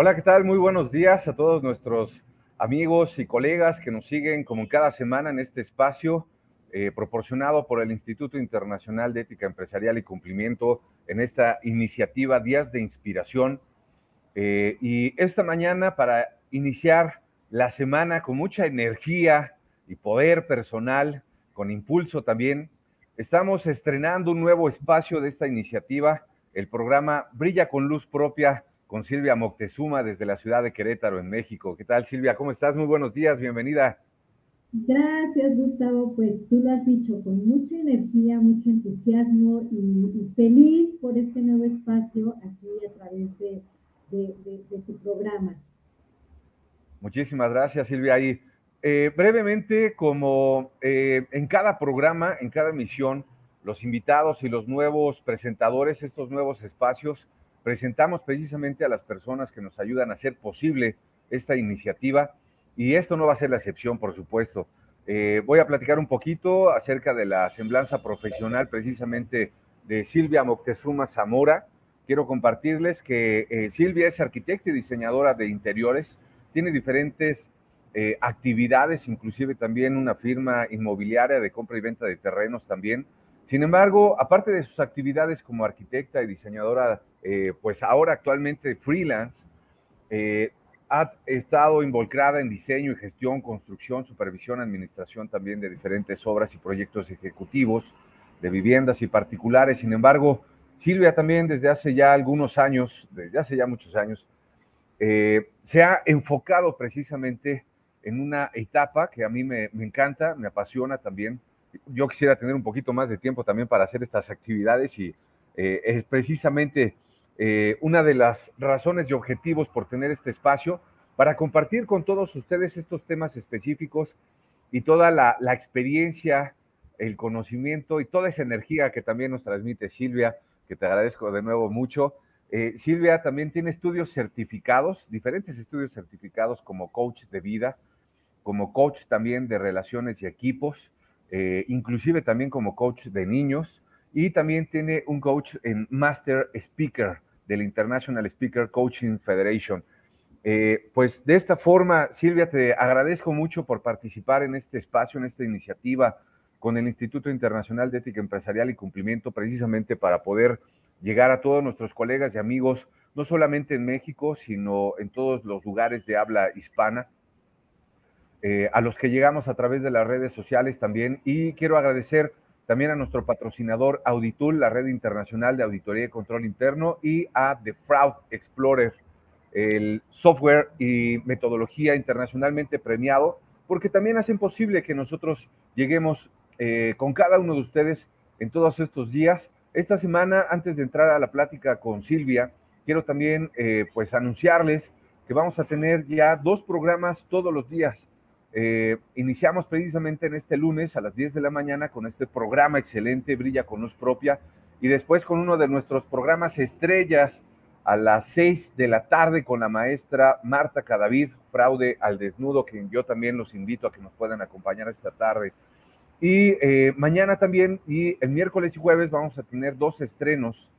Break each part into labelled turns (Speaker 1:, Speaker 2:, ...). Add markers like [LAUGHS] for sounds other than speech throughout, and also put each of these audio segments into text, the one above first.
Speaker 1: Hola, ¿qué tal? Muy buenos días a todos nuestros amigos y colegas que nos siguen como cada semana en este espacio eh, proporcionado por el Instituto Internacional de Ética Empresarial y Cumplimiento en esta iniciativa Días de Inspiración. Eh, y esta mañana para iniciar la semana con mucha energía y poder personal, con impulso también, estamos estrenando un nuevo espacio de esta iniciativa, el programa Brilla con Luz Propia con Silvia Moctezuma desde la ciudad de Querétaro, en México. ¿Qué tal, Silvia? ¿Cómo estás? Muy buenos días, bienvenida.
Speaker 2: Gracias, Gustavo. Pues tú lo has dicho, con mucha energía, mucho entusiasmo y, feliz por este nuevo espacio aquí a través de, tu programa.
Speaker 1: Muchísimas gracias, Silvia. Y eh, brevemente, como eh, en cada programa, en cada emisión, los invitados y los nuevos presentadores, estos nuevos espacios, presentamos precisamente a las personas que nos ayudan a hacer posible esta iniciativa y esto no va a ser la excepción, por supuesto. Eh, voy a platicar un poquito acerca de la semblanza profesional precisamente de Silvia Moctezuma Zamora. Quiero compartirles que eh, Silvia es arquitecta y diseñadora de interiores, tiene diferentes eh, actividades, inclusive también una firma inmobiliaria de compra y venta de terrenos también. Sin embargo, aparte de sus actividades como arquitecta y diseñadora eh, pues ahora actualmente freelance, eh, ha estado involucrada en diseño y gestión, construcción, supervisión, administración también de diferentes obras y proyectos ejecutivos de viviendas y particulares. Sin embargo, Silvia también desde hace ya algunos años, desde hace ya muchos años, eh, se ha enfocado precisamente en una etapa que a mí me, me, encanta, me apasiona también. Yo quisiera tener un poquito más de tiempo también para hacer estas actividades y es precisamente eh, una de las razones y objetivos por tener este espacio para compartir con todos ustedes estos temas específicos y toda la, experiencia, el conocimiento y toda esa energía que también nos transmite Silvia, que te agradezco de nuevo mucho. Eh, Silvia también tiene estudios certificados, diferentes estudios certificados como coach de vida, como coach también de relaciones y equipos, eh, inclusive también como coach de niños y también tiene un coach en Master Speaker del International Speaker Coaching Federation. Eh, pues de esta forma, Silvia, te agradezco mucho por participar en este espacio, en esta iniciativa con el Instituto Internacional de Ética Empresarial y Cumplimiento, precisamente para poder llegar a todos nuestros colegas y amigos, no solamente en México, sino en todos los lugares de habla hispana, eh, a los que llegamos a través de las redes sociales también. Y quiero agradecer también a nuestro patrocinador Auditul, la red internacional de auditoría y control interno, y a The Fraud Explorer, el software y metodología internacionalmente premiado, porque también hacen posible que nosotros lleguemos eh, con cada uno de ustedes en todos estos días. Esta semana, antes de entrar a la plática con Silvia, quiero también eh, pues anunciarles que vamos a tener ya dos programas todos los días. Eh, iniciamos precisamente en este lunes a las 10 de la mañana con este programa excelente, Brilla con Luz Propia, y después con uno de nuestros programas estrellas a las 6 de la tarde con la maestra Marta Cadavid, Fraude al Desnudo, que yo también los invito a que nos puedan acompañar esta tarde. Y eh, mañana también, y el miércoles y jueves vamos a tener dos estrenos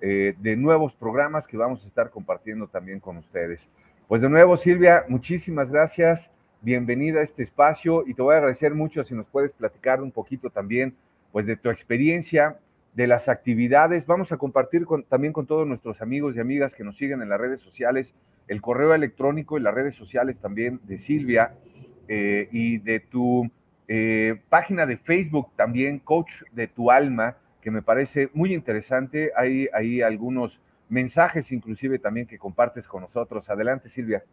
Speaker 1: eh, de nuevos programas que vamos a estar compartiendo también con ustedes. Pues de nuevo, Silvia, muchísimas gracias bienvenida a este espacio y te voy a agradecer mucho si nos puedes platicar un poquito también, pues de tu experiencia, de las actividades. Vamos a compartir también con todos nuestros amigos y amigas que nos siguen en las redes sociales, el correo electrónico y las redes sociales también de Silvia eh, y de tu eh, página de Facebook también, Coach de tu Alma, que me parece muy interesante. Hay ahí algunos mensajes inclusive también que compartes con nosotros. Adelante, Silvia.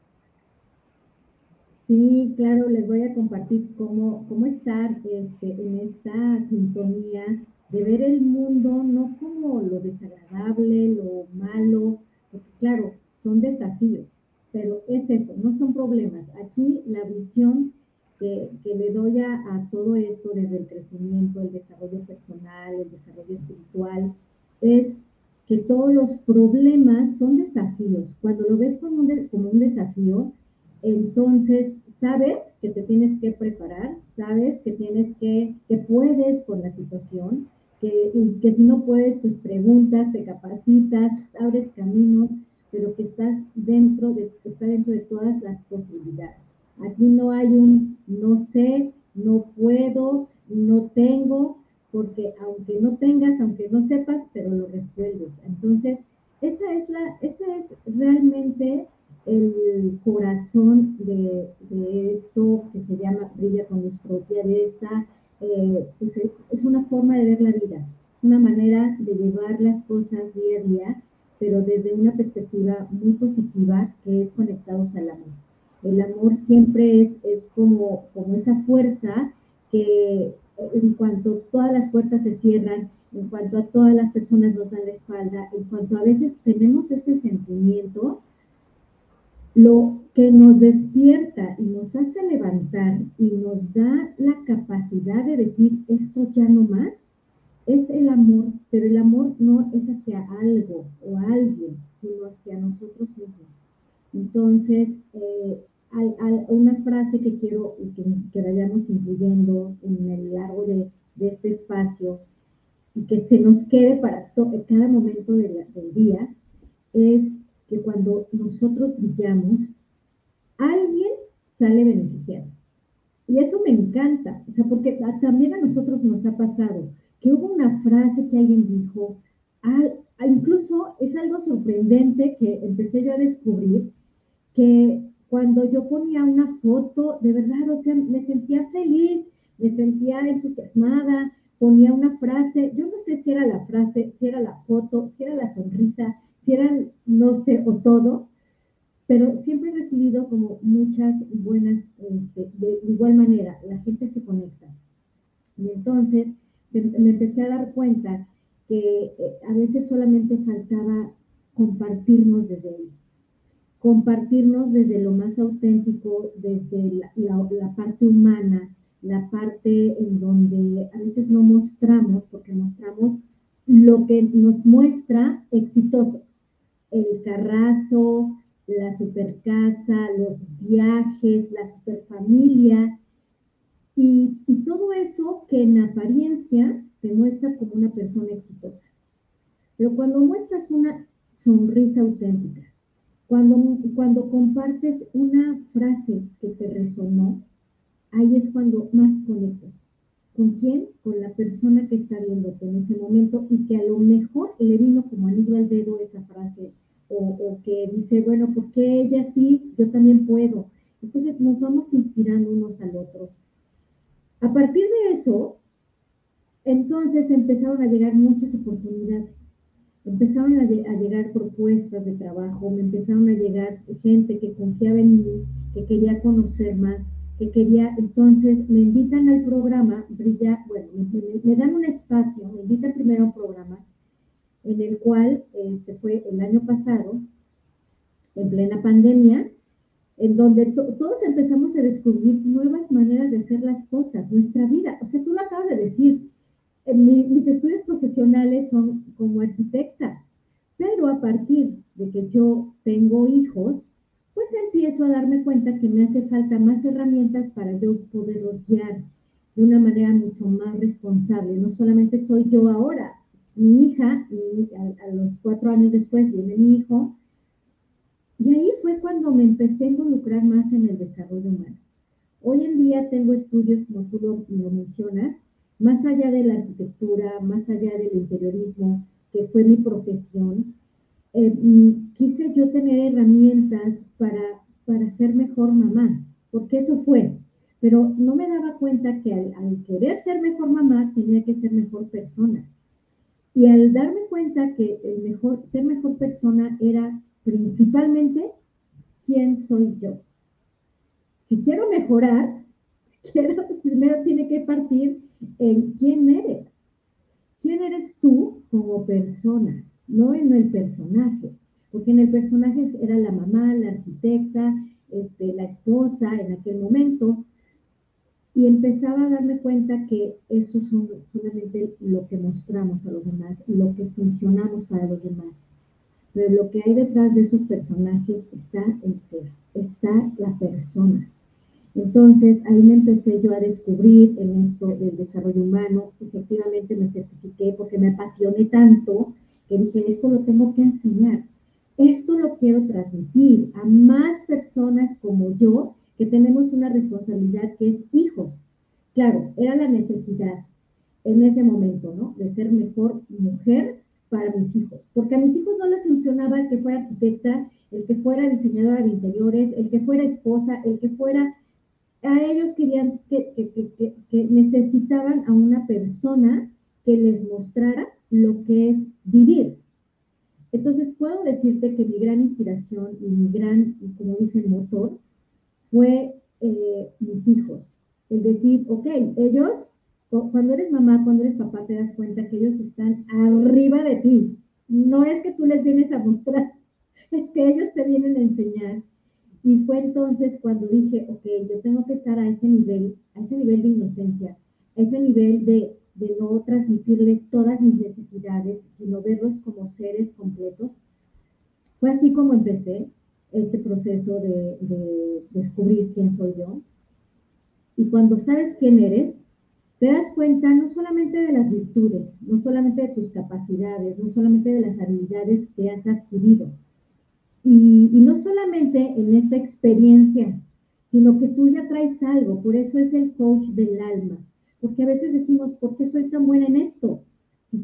Speaker 2: Sí, claro, les voy a compartir cómo, cómo estar este, en esta sintonía de ver el mundo no como lo desagradable, lo malo, porque claro, son desafíos, pero es eso, no son problemas. Aquí la visión que, le doy a, a, todo esto desde el crecimiento, el desarrollo personal, el desarrollo espiritual, es que todos los problemas son desafíos. Cuando lo ves como un, como un desafío, entonces sabes que te tienes que preparar, sabes que tienes que, que puedes con la situación, que, que si no puedes, pues preguntas, te capacitas, abres caminos, pero que estás dentro de, está dentro de todas las posibilidades. Aquí no hay un no sé, no puedo, no tengo, porque aunque no tengas, aunque no sepas, pero lo resuelves. Entonces, esa es, la, esa es realmente el corazón de, esto que se llama Brilla con luz propia, de esta, eh, pues es una forma de ver la vida, es una manera de llevar las cosas día a día, pero desde una perspectiva muy positiva que es conectados al amor. El amor siempre es, es como, como esa fuerza que en cuanto todas las puertas se cierran, en cuanto a todas las personas nos dan la espalda, en cuanto a veces tenemos ese sentimiento, lo que nos despierta y nos hace levantar y nos da la capacidad de decir esto ya no más, es el amor, pero el amor no es hacia algo o alguien, sino hacia nosotros mismos. Entonces, eh, hay, una frase que quiero que, vayamos incluyendo en el largo de, este espacio y que se nos quede para cada momento del día, es que cuando nosotros brillamos, alguien sale beneficiado. Y eso me encanta, o sea, porque también a nosotros nos ha pasado que hubo una frase que alguien dijo, incluso es algo sorprendente que empecé yo a descubrir, que cuando yo ponía una foto, de verdad, o sea, me sentía feliz, me sentía entusiasmada, ponía una frase, yo no sé si era la frase, si era la foto, si era la sonrisa, si era, no sé, o todo, pero siempre he recibido como muchas buenas, este, de igual manera, la gente se conecta. Y entonces me empecé a dar cuenta que eh, a veces solamente faltaba compartirnos desde ahí compartirnos desde lo más auténtico, desde la, parte humana, la parte en donde a veces no mostramos, porque mostramos lo que nos muestra exitosos. El carrazo, la supercasa, los viajes, la superfamilia, y, y todo eso que en apariencia te muestra como una persona exitosa. Pero cuando muestras una sonrisa auténtica, cuando, cuando compartes una frase que te resonó, ahí es cuando más conectas. ¿Con quién? Con la persona que está viéndote en ese momento y que a lo mejor le vino como anillo al dedo esa frase o, que dice, bueno, ¿por qué ella sí? Yo también puedo. Entonces nos vamos inspirando unos al otro. A partir de eso, entonces empezaron a llegar muchas oportunidades empezaron a, llegar propuestas de trabajo, me empezaron a llegar gente que confiaba en mí, que quería conocer más, que quería, entonces me invitan al programa, brilla, bueno, me, dan un espacio, me invitan primero a un programa en el cual este fue el año pasado, en plena pandemia, en donde todos empezamos a descubrir nuevas maneras de hacer las cosas, nuestra vida. O sea, tú lo acabas de decir, mis estudios profesionales son como arquitecta, pero a partir de que yo tengo hijos, pues empiezo a darme cuenta que me hace falta más herramientas para yo poderlos guiar de una manera mucho más responsable. No solamente soy yo ahora, mi hija, a, los cuatro años después viene mi hijo, y ahí fue cuando me empecé a involucrar más en el desarrollo humano. Hoy en día tengo estudios, como tú lo mencionas, más allá de la arquitectura, más allá del interiorismo, que fue mi profesión, eh, mm, quise yo tener herramientas para, para ser mejor mamá, porque eso fue. Pero no me daba cuenta que al, querer ser mejor mamá tenía que ser mejor persona. Y al darme cuenta que el mejor, ser mejor persona era principalmente quién soy yo. Si quiero mejorar, [LAUGHS] quiero, primero tiene que partir en quién eres. ¿Quién eres tú como persona? No en el personaje, porque en el personaje era la mamá, la arquitecta, este, la esposa en aquel momento, y empezaba a darme cuenta que eso son solamente lo que mostramos a los demás, lo que funcionamos para los demás. Pero lo que hay detrás de esos personajes está el ser, está la persona. Entonces, ahí me empecé yo a descubrir en esto del desarrollo humano. Efectivamente me certifiqué porque me apasioné tanto que dije, esto lo tengo que enseñar. esto lo quiero transmitir a más personas como yo que tenemos una responsabilidad que es hijos. Claro, era la necesidad en ese momento, ¿no? De ser mejor mujer para mis hijos, porque a mis hijos no les funcionaba el que fuera arquitecta, el que fuera diseñadora de interiores, el que fuera esposa, el que fuera... A ellos querían que, que necesitaban a una persona que les mostrara lo que es vivir. Entonces puedo decirte que mi gran inspiración y mi gran, como dice motor, fue eh, mis hijos. Es decir, ok, ellos, cuando eres mamá, cuando eres papá, te das cuenta que ellos están arriba de ti. No es que tú les vienes a mostrar, [LAUGHS] es que ellos te vienen a enseñar. Y fue entonces cuando dije, ok, yo tengo que estar a ese nivel, a ese nivel de inocencia, a ese nivel de, de no transmitirles todas mis necesidades, sino verlos como seres completos. Fue así como empecé este proceso de, de descubrir quién soy yo. Y cuando sabes quién eres, te das cuenta no solamente de las virtudes, no solamente de tus capacidades, no solamente de las habilidades que has adquirido. Y, no solamente en esta experiencia, sino que tú ya traes algo, por eso es el coach del alma. Porque a veces decimos, ¿por qué soy tan buena en esto? Si,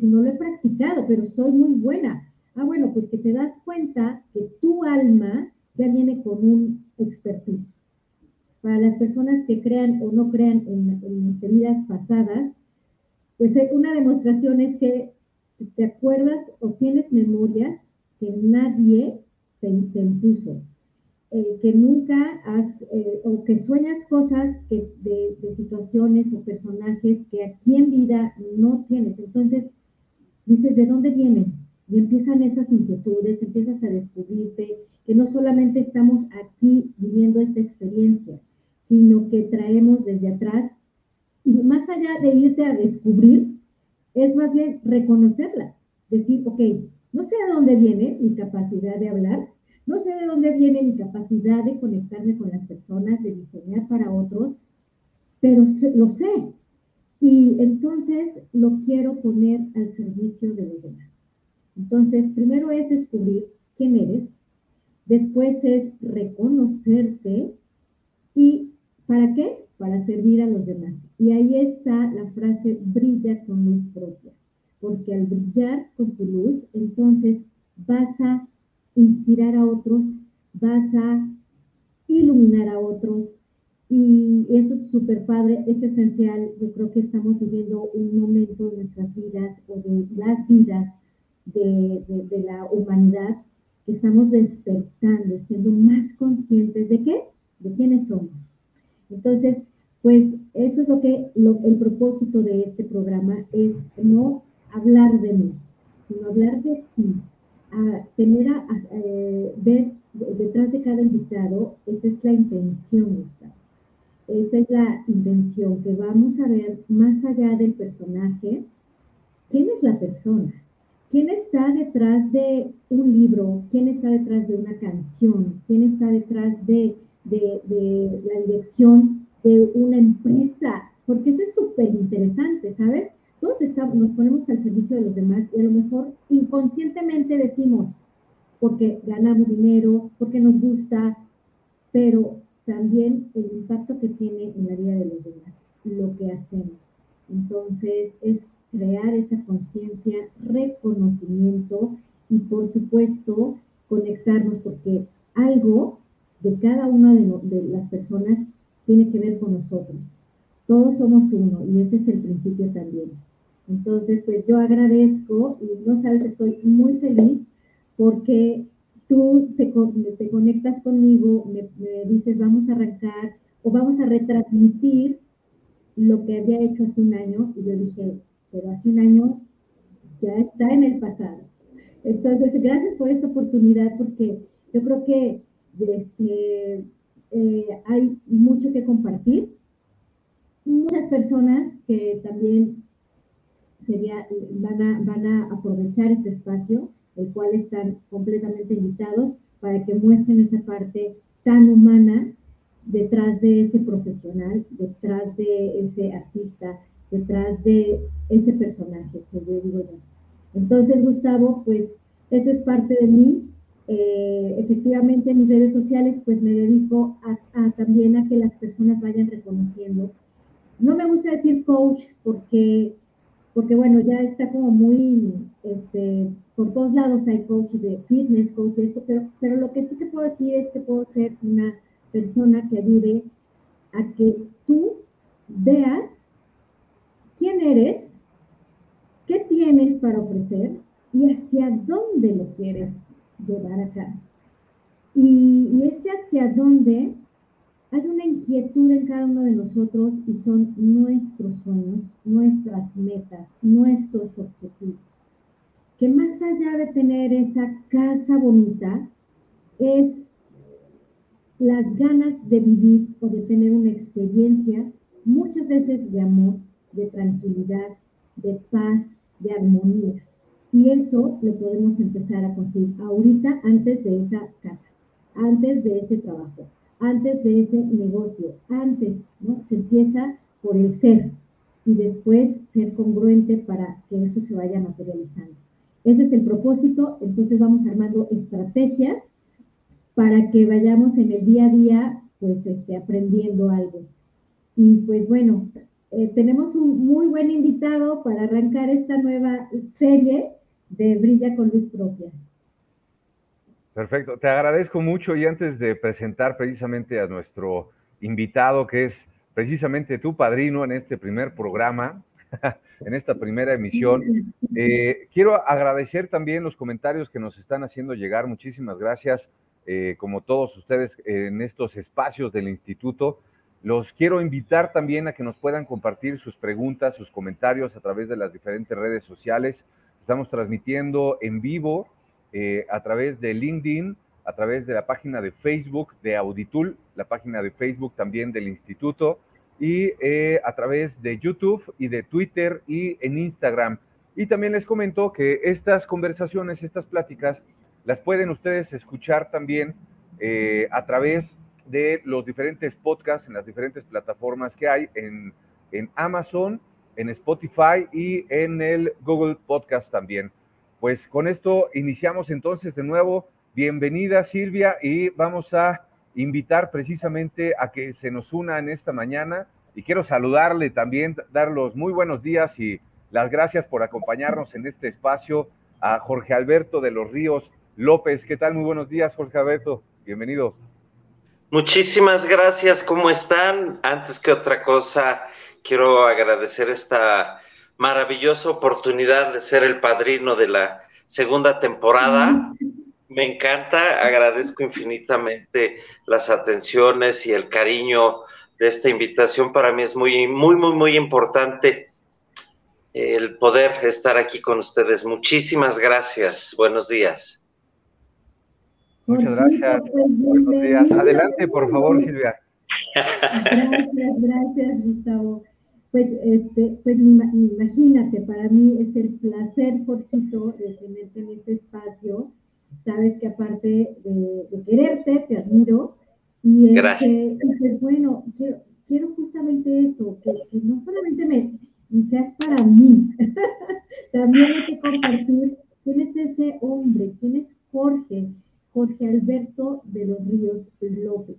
Speaker 2: si no lo he practicado, pero soy muy buena. Ah, bueno, porque te das cuenta que tu alma ya viene con un expertise. Para las personas que crean o no crean en, en vidas pasadas, pues eh, una demostración es que te acuerdas o tienes memorias que nadie te, impuso, eh, que nunca has, eh, o que sueñas cosas de, de, situaciones o personajes que aquí en vida no tienes. Entonces, dices, ¿de dónde vienen? Y empiezan esas inquietudes, empiezas a descubrirte que no solamente estamos aquí viviendo esta experiencia, sino que traemos desde atrás, y más allá de irte a descubrir, es más bien reconocerlas, decir, ok, no sé de dónde viene mi capacidad de hablar, no sé de dónde viene mi capacidad de conectarme con las personas, de diseñar para otros, pero lo sé. Y entonces lo quiero poner al servicio de los demás. Entonces, primero es descubrir quién eres, después es reconocerte y ¿para qué? Para servir a los demás. Y ahí está la frase brilla con luz propia, porque al brillar con tu luz, entonces vas a inspirar a otros, vas a iluminar a otros, y eso es súper padre, es esencial. Yo creo que estamos viviendo un momento de nuestras vidas o de las vidas de, la humanidad que estamos despertando, siendo más conscientes de qué, de quiénes somos. Entonces, pues eso es lo que el propósito de este programa es no hablar de mí, sino hablar de ti, a tener a, eh, ver detrás de cada invitado, esa es la intención, Gustavo. Esa es la intención, que vamos a ver más allá del personaje, quién es la persona, ¿Quién está detrás de un libro? ¿Quién está detrás de una canción? ¿Quién está detrás de, la dirección de una empresa? Porque eso es súper interesante, ¿sabes? Todos estamos, nos ponemos al servicio de los demás y a lo mejor inconscientemente decimos, porque ganamos dinero, porque nos gusta, pero también el impacto que tiene en la vida de los demás, lo que hacemos. Entonces, es crear esa conciencia, reconocimiento y por supuesto conectarnos porque algo de cada una de, las personas tiene que ver con nosotros. Todos somos uno y ese es el principio también. Entonces, pues yo agradezco y no sabes, estoy muy feliz porque tú te, te conectas conmigo, me, me dices vamos a arrancar o vamos a retransmitir lo que había hecho hace un año y yo dije, pero hace un año ya está en el pasado. Entonces, gracias por esta oportunidad porque yo creo que este, eh, hay mucho que compartir. Muchas personas que también sería, van, a, van a aprovechar este espacio, el cual están completamente invitados para que muestren esa parte tan humana detrás de ese profesional, detrás de ese artista, detrás de ese personaje que yo digo yo. Entonces, Gustavo, pues esa es parte de mí. Eh, efectivamente, en mis redes sociales, pues me dedico a, también a que las personas vayan reconociendo. No me gusta decir coach porque, porque bueno, ya está como muy, este, por todos lados hay coach de fitness, coach de esto, pero, pero lo que sí que puedo decir es que puedo ser una persona que ayude a que tú veas quién eres, qué tienes para ofrecer y hacia dónde lo quieres llevar acá. Y, y ese hacia dónde hay una inquietud en cada uno de nosotros y son nuestros sueños, nuestras metas, nuestros objetivos. Que más allá de tener esa casa bonita, es las ganas de vivir o de tener una experiencia, muchas veces de amor, de tranquilidad, de paz, de armonía. Y eso lo podemos empezar a construir ahorita antes de esa casa, antes de ese trabajo, antes de ese negocio, antes, ¿no? Se empieza por el ser y después ser congruente para que eso se vaya materializando. Ese es el propósito, entonces vamos armando estrategias para que vayamos en el día a día, pues, este, aprendiendo algo. Y pues bueno, eh, tenemos un muy buen invitado para arrancar esta nueva serie de Brilla con Luz Propia.
Speaker 1: Perfecto, te agradezco mucho y antes de presentar precisamente a nuestro invitado, que es precisamente tu padrino en este primer programa, [LAUGHS] en esta primera emisión, eh, quiero agradecer también los comentarios que nos están haciendo llegar. Muchísimas gracias, eh, como todos ustedes en estos espacios del instituto. Los quiero invitar también a que nos puedan compartir sus preguntas, sus comentarios a través de las diferentes redes sociales. Estamos transmitiendo en vivo eh, a través de LinkedIn, a través de la página de Facebook de Auditul, la página de Facebook también del instituto, y eh, a través de YouTube y de Twitter y en Instagram. Y también les comento que estas conversaciones, estas pláticas, las pueden ustedes escuchar también eh, a través de los diferentes podcasts en las diferentes plataformas que hay en, en Amazon, en Spotify y en el Google Podcast también. Pues con esto iniciamos entonces de nuevo. Bienvenida Silvia y vamos a invitar precisamente a que se nos una en esta mañana y quiero saludarle también, dar los muy buenos días y las gracias por acompañarnos en este espacio a Jorge Alberto de los Ríos López. ¿Qué tal? Muy buenos días, Jorge Alberto. Bienvenido.
Speaker 3: Muchísimas gracias, ¿cómo están? Antes que otra cosa, quiero agradecer esta maravillosa oportunidad de ser el padrino de la segunda temporada. Me encanta, agradezco infinitamente las atenciones y el cariño de esta invitación. Para mí es muy, muy, muy, muy importante el poder estar aquí con ustedes. Muchísimas gracias. Buenos días.
Speaker 1: Muchas gracias. Buenos días. Adelante, por favor, Silvia.
Speaker 2: Gracias, gracias, Gustavo. Pues, este, pues imagínate, para mí es el placer, Jorgito, de tenerte en este espacio. Sabes que aparte de, quererte, te admiro. Y, este, gracias. pues, bueno, quiero, quiero justamente eso, que, que no solamente me seas para mí, [LAUGHS] también hay que compartir quién es ese hombre, quién es Jorge, Jorge Alberto de los Ríos López,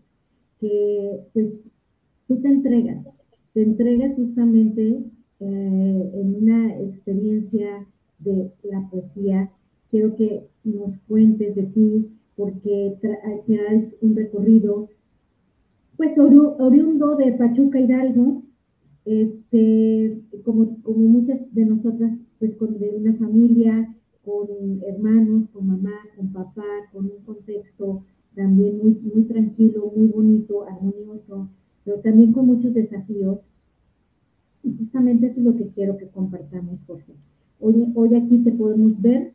Speaker 2: que pues tú te entregas, te entregas justamente eh, en una experiencia de la poesía. Quiero que nos cuentes de ti, porque traes un recorrido, pues oriundo de Pachuca Hidalgo, este, como, como muchas de nosotras, pues con, de una familia con hermanos, con mamá, con papá, con un contexto también muy, muy tranquilo, muy bonito, armonioso, pero también con muchos desafíos. Y justamente eso es lo que quiero que compartamos, Jorge. Hoy, hoy aquí te podemos ver,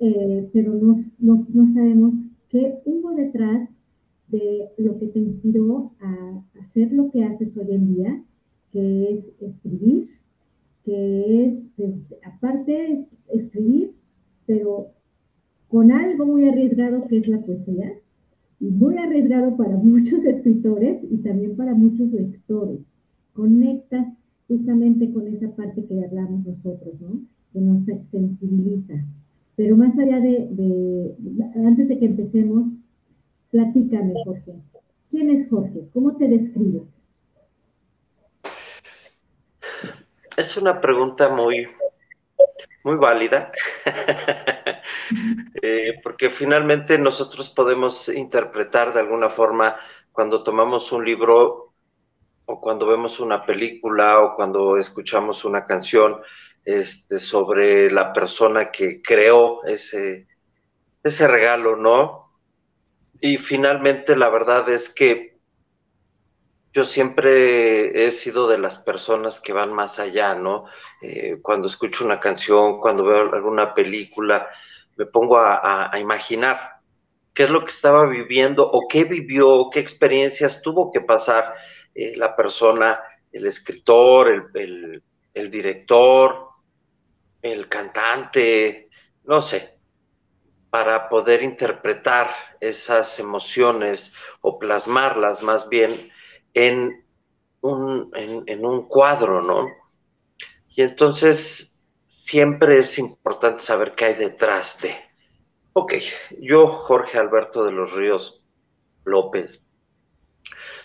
Speaker 2: eh, pero no, no, no, sabemos qué hubo detrás de lo que te inspiró a hacer lo que haces hoy en día, que es escribir, que es, aparte, es escribir pero con algo muy arriesgado que es la poesía, y muy arriesgado para [LAUGHS] muchos escritores y también para muchos lectores. Conectas justamente con esa parte que hablamos nosotros, ¿no? Que nos sensibiliza. Pero más allá de, antes de que empecemos, platícame, Jorge. ¿Quién es Jorge? ¿Cómo te describes?
Speaker 3: Es una pregunta muy, muy válida, [LAUGHS] eh, porque finalmente nosotros podemos interpretar de alguna forma cuando tomamos un libro o cuando vemos una película o cuando escuchamos una canción este, sobre la persona que creó ese, ese regalo, ¿no? Y finalmente la verdad es que yo siempre he sido de las personas que van más allá, ¿no? Eh, cuando escucho una canción, cuando veo alguna película, me pongo a imaginar qué es lo que estaba viviendo o qué vivió, qué experiencias tuvo que pasar eh, la persona, el escritor, el, el director, el cantante, no sé, para poder interpretar esas emociones o plasmarlas más bien en un, en, un cuadro, ¿no? Y entonces siempre es importante saber qué hay detrás de. Ok, yo, Jorge Alberto de los Ríos López,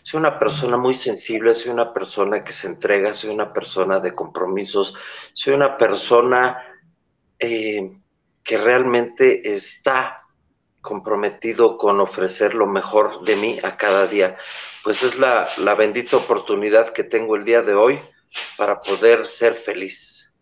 Speaker 3: soy una persona muy sensible, soy una persona que se entrega, soy una persona de compromisos, soy una persona eh, que realmente está comprometido con ofrecer lo mejor de mí a cada día. Pues es la, bendita oportunidad que tengo el día de hoy para poder ser feliz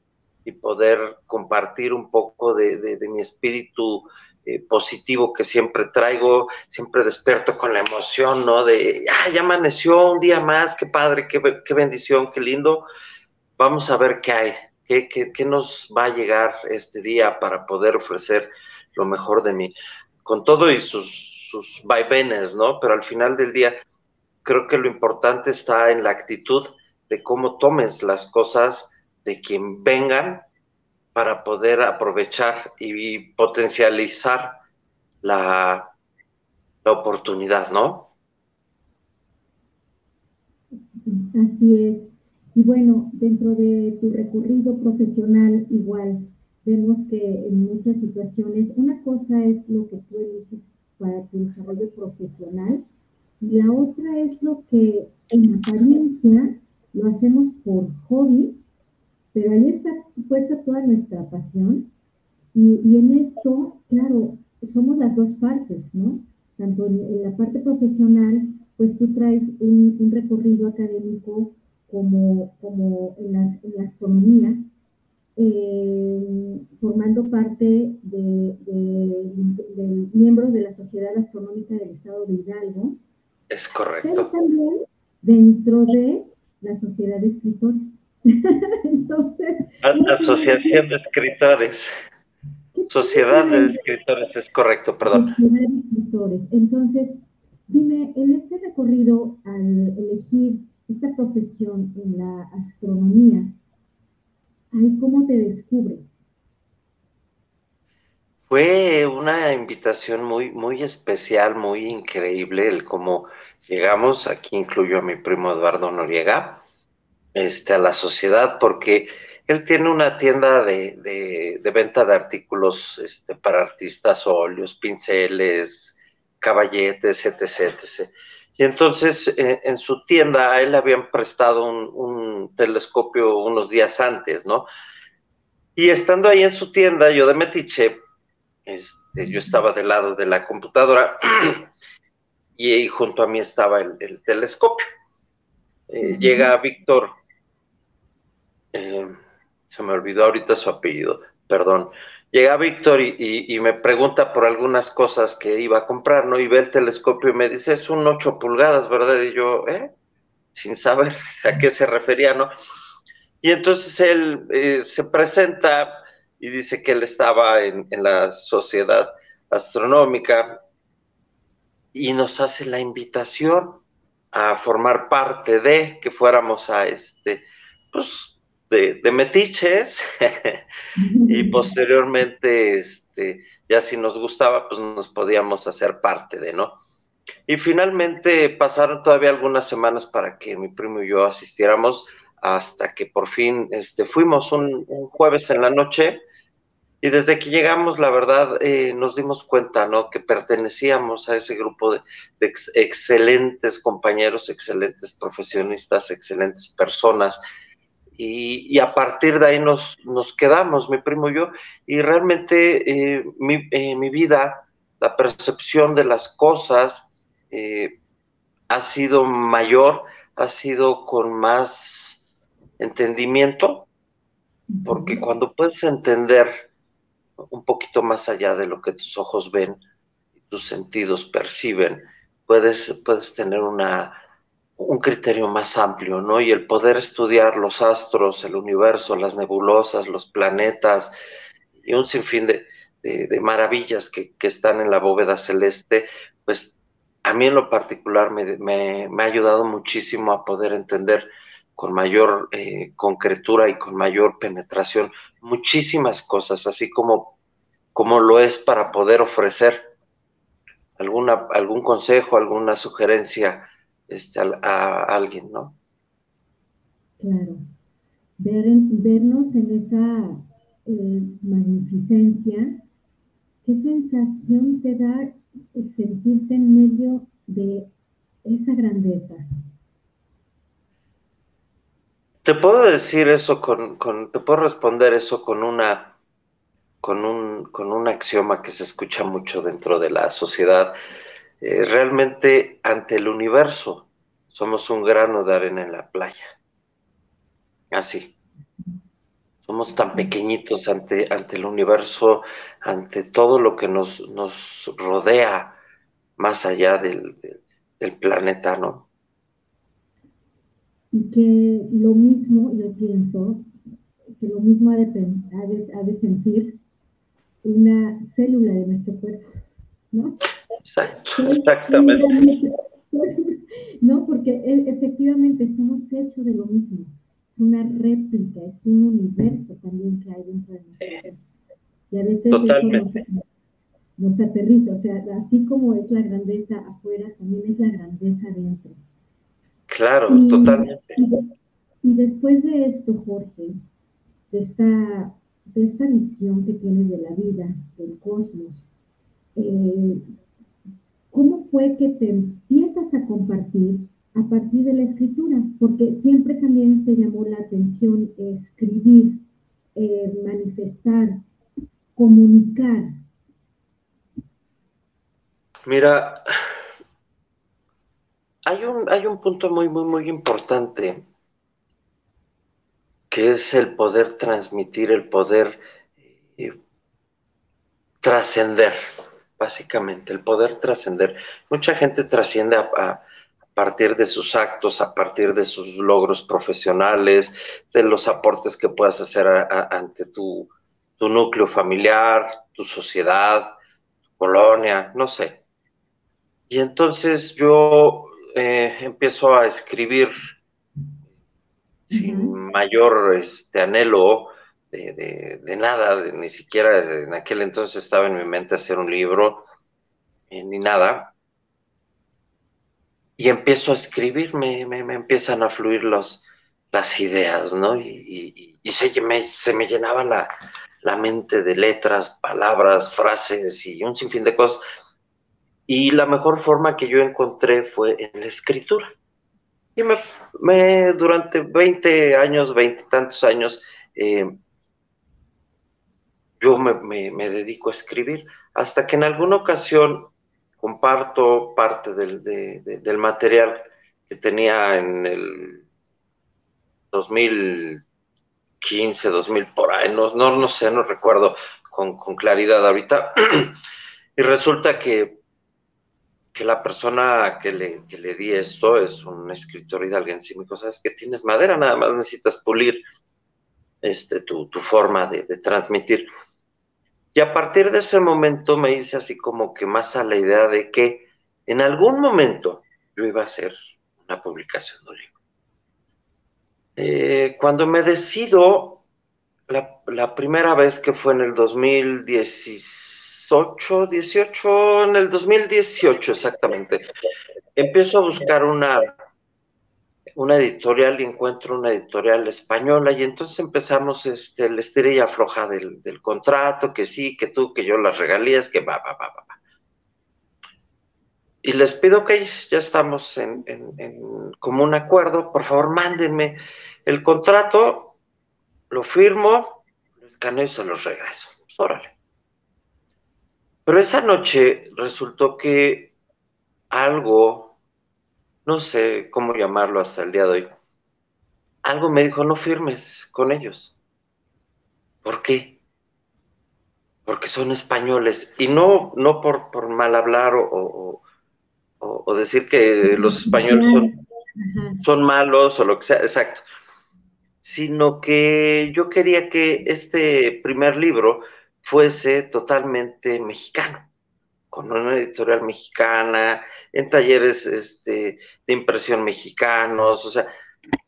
Speaker 3: y poder compartir un poco de mi espíritu eh, positivo que siempre traigo, siempre despierto con la emoción, ¿no? De, ah, ya amaneció un día más, qué padre, qué, qué bendición, qué lindo. Vamos a ver qué hay, qué, qué, qué, nos va a llegar este día para poder ofrecer lo mejor de mí, con todo y sus, sus vaivenes, ¿no? Pero al final del día, creo que lo importante está en la actitud de cómo tomes las cosas de quien vengan para poder aprovechar y potencializar la, oportunidad, ¿no?
Speaker 2: Así es. Y bueno, dentro de tu recorrido profesional, igual vemos que en muchas situaciones, una cosa es lo que tú eliges para tu desarrollo profesional y la otra es lo que en apariencia lo hacemos por hobby pero ahí está puesta toda nuestra pasión y, en esto, claro, somos las dos partes, ¿no? Tanto en, la parte profesional, pues tú traes un, recorrido académico como, como en, la astronomía, eh, formando parte de, de, miembros de la Sociedad Astronómica del Estado de Hidalgo.
Speaker 3: Es correcto.
Speaker 2: Pero también dentro de la Sociedad de Escritores. [LAUGHS]
Speaker 3: Entonces. Asociación de Escritores. Sociedad de Escritores, es correcto, perdón.
Speaker 2: Sociedad de Escritores. Entonces, dime, en este recorrido, al elegir esta profesión en la astronomía, ¿cómo te descubres?
Speaker 3: Fue una invitación muy, muy especial, muy increíble el cómo llegamos. Aquí incluyo a mi primo Eduardo Noriega este, a la sociedad porque él tiene una tienda de, venta de artículos este, para artistas, óleos, pinceles, caballetes, etc. Y entonces eh, en su tienda a él le habían prestado un, telescopio unos días antes, ¿no? Y estando ahí en su tienda, yo de Metiche, este, yo estaba del lado de la computadora [CLEARS THROAT] y, junto a mí estaba el, telescopio. Eh, llega Víctor eh, se me olvidó ahorita su apellido, perdón. Llega Víctor y, me pregunta por algunas cosas que iba a comprar, ¿no? Y ve el telescopio y me dice, es un 8 pulgadas, ¿verdad? Y yo, ¿eh? Sin saber [LAUGHS] a qué se refería, ¿no? Y entonces él eh, se presenta y dice que él estaba en, en la sociedad astronómica y nos hace la invitación a formar parte de que fuéramos a este, pues de, metiches [LAUGHS] y posteriormente, este, ya si nos gustaba, pues nos podíamos hacer parte de, ¿no? Y finalmente pasaron todavía algunas semanas para que mi primo y yo asistiéramos hasta que por fin este, fuimos un, jueves en la noche Y desde que llegamos, la verdad, eh, nos dimos cuenta, ¿no? Que pertenecíamos a ese grupo de, excelentes compañeros, excelentes profesionistas, excelentes personas. Y, a partir de ahí nos, nos, quedamos, mi primo y yo. Y realmente eh, mi, eh, mi, vida, la percepción de las cosas ha sido mayor, ha sido con más entendimiento, porque cuando puedes entender un poquito más allá de lo que tus ojos ven y tus sentidos perciben, puedes, puedes tener una, un criterio más amplio, ¿no? Y el poder estudiar los astros, el universo, las nebulosas, los planetas y un sinfín de, de, maravillas que, que, están en la bóveda celeste, pues a mí en lo particular me, me, me ha ayudado muchísimo a poder entender con mayor eh, concretura y con mayor penetración muchísimas cosas, así como, como lo es para poder ofrecer alguna, algún consejo, alguna sugerencia este, a, alguien, ¿no?
Speaker 2: Claro. vernos en esa eh, magnificencia, ¿qué sensación te da sentirte en medio de esa grandeza?
Speaker 3: Te puedo decir eso con, con, te puedo responder eso con una, con un, con un axioma que se escucha mucho dentro de la sociedad. Eh, realmente ante el universo somos un grano de arena en la playa. Así. Somos tan pequeñitos ante, ante el universo, ante todo lo que nos, nos rodea más allá del, del planeta, ¿no?
Speaker 2: y que lo mismo, yo pienso, que lo mismo ha de, ha de, sentir una célula de nuestro cuerpo, ¿no?
Speaker 3: Exacto, exactamente. [LAUGHS]
Speaker 2: No, porque e, efectivamente somos hechos de lo mismo. Es una réplica, es un universo también que hay dentro de nosotros. Y a veces eso nos, nos aterriza, o sea, así como es la grandeza afuera, también es la grandeza dentro.
Speaker 3: Claro, totalmente.
Speaker 2: Y, después de esto, Jorge, de esta, de esta visión que tienes de la vida, del cosmos, eh, ¿cómo fue que te empiezas a compartir a partir de la escritura? Porque siempre también te llamó la atención escribir, eh, manifestar, comunicar.
Speaker 3: Mira, hay un, hay un punto muy, muy, muy importante que es el poder transmitir, el poder eh, trascender, básicamente, el poder trascender. Mucha gente trasciende a, partir de sus actos, a partir de sus logros profesionales, de los aportes que puedas hacer ante tu, tu núcleo familiar, tu sociedad, tu colonia, no sé. Y entonces yo eh, empiezo a escribir sin mayor este, anhelo de, nada, ni siquiera en aquel entonces estaba en mi mente hacer un libro, eh, ni nada. Y empiezo a escribir, me, empiezan a fluir los, las ideas, ¿no? Y, se, me, se, me, llenaba la, la mente de letras, palabras, frases y un sinfín de cosas y la mejor forma que yo encontré fue en la escritura. Y me, durante 20 años, 20 tantos años, eh, yo me, dedico a escribir, hasta que en alguna ocasión comparto parte del, del material que tenía en el 2015, 2000, por ahí, no, no, no sé, no recuerdo con, claridad ahorita. [CLEARS THROAT] y resulta que que la persona que le, le di esto es un escritor hidalguense y me dijo, sabes que tienes madera, nada más necesitas pulir este, tu, forma de, transmitir. Y a partir de ese momento me hice así como que más a la idea de que en algún momento yo iba a hacer una publicación de un libro. Eh, cuando me decido, la, la primera vez que fue en el 2016, 18, 18, en el 2018 exactamente, empiezo a buscar una, una editorial y encuentro una editorial española y entonces empezamos este, el estira y afloja del, del, contrato, que sí, que tú, que yo las regalías, que va, va, va, va. Y les pido que ya estamos en, en, en común acuerdo, por favor mándenme el contrato, lo firmo, lo escaneo y se los regreso. Pues, órale. Pero esa noche resultó que algo no sé cómo llamarlo hasta el día de hoy, algo me dijo, no firmes con ellos. ¿Por qué? Porque son españoles. Y no, no por, por mal hablar o, o, decir que los españoles son, son malos o lo que sea, exacto. Sino que yo quería que este primer libro fuese totalmente mexicano con una editorial mexicana, en talleres este, de impresión mexicanos, o sea,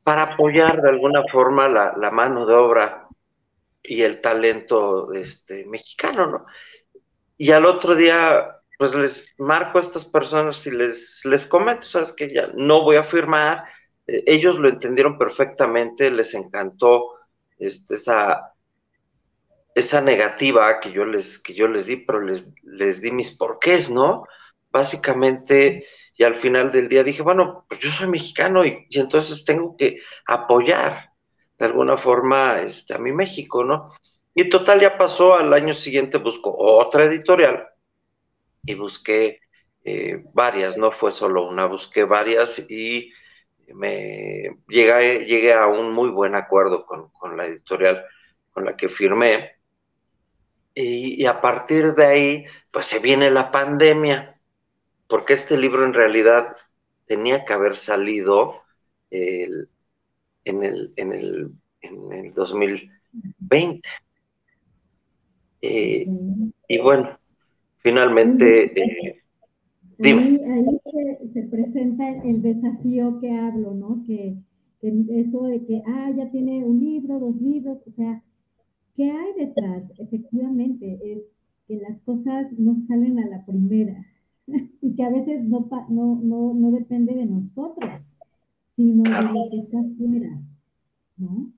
Speaker 3: para apoyar de alguna forma la, mano de obra y el talento este, mexicano, ¿no? Y al otro día, pues les marco a estas personas y les, les comento, sabes que ya no voy a firmar, eh, ellos lo entendieron perfectamente, les encantó este, esa, esa negativa que yo les, que yo les di, pero les, les di mis porqués, ¿no? Básicamente, y al final del día dije, bueno, pues yo soy mexicano y, entonces tengo que apoyar de alguna forma este, a mi México, ¿no? Y total, ya pasó, al año siguiente busco otra editorial y busqué eh, varias, no fue solo una, busqué varias y me llegué, llegué a un muy buen acuerdo con, con la editorial con la que firmé y, a partir de ahí, pues se viene la pandemia, porque este libro en realidad tenía que haber salido en, el, en, el, en el 2020. Eh, y bueno, finalmente... Eh,
Speaker 2: ahí, se, presenta el desafío que hablo, ¿no? Que, que, eso de que, ah, ya tiene un libro, dos libros, o sea, ¿Qué hay detrás? Efectivamente, es que las cosas no salen a la primera [LAUGHS] y que a veces no, no, no, no depende de nosotros, sino de lo que está afuera, ¿no?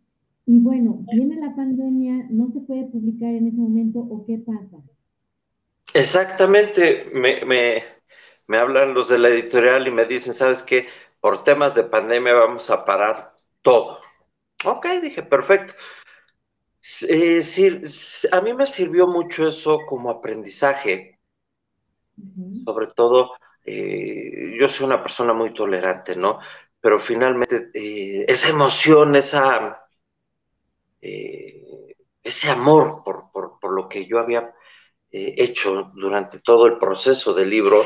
Speaker 2: Y bueno, viene la pandemia, no se puede publicar en ese momento o qué pasa.
Speaker 3: Exactamente, me, me, me hablan los de la editorial y me dicen, ¿sabes qué? Por temas de pandemia vamos a parar todo. Ok, dije, perfecto. Eh, a mí me sirvió mucho eso como aprendizaje, sobre todo, eh, yo soy una persona muy tolerante, ¿no? Pero finalmente eh, esa emoción, esa, ese amor por, por, lo que yo había hecho durante todo el proceso del libro,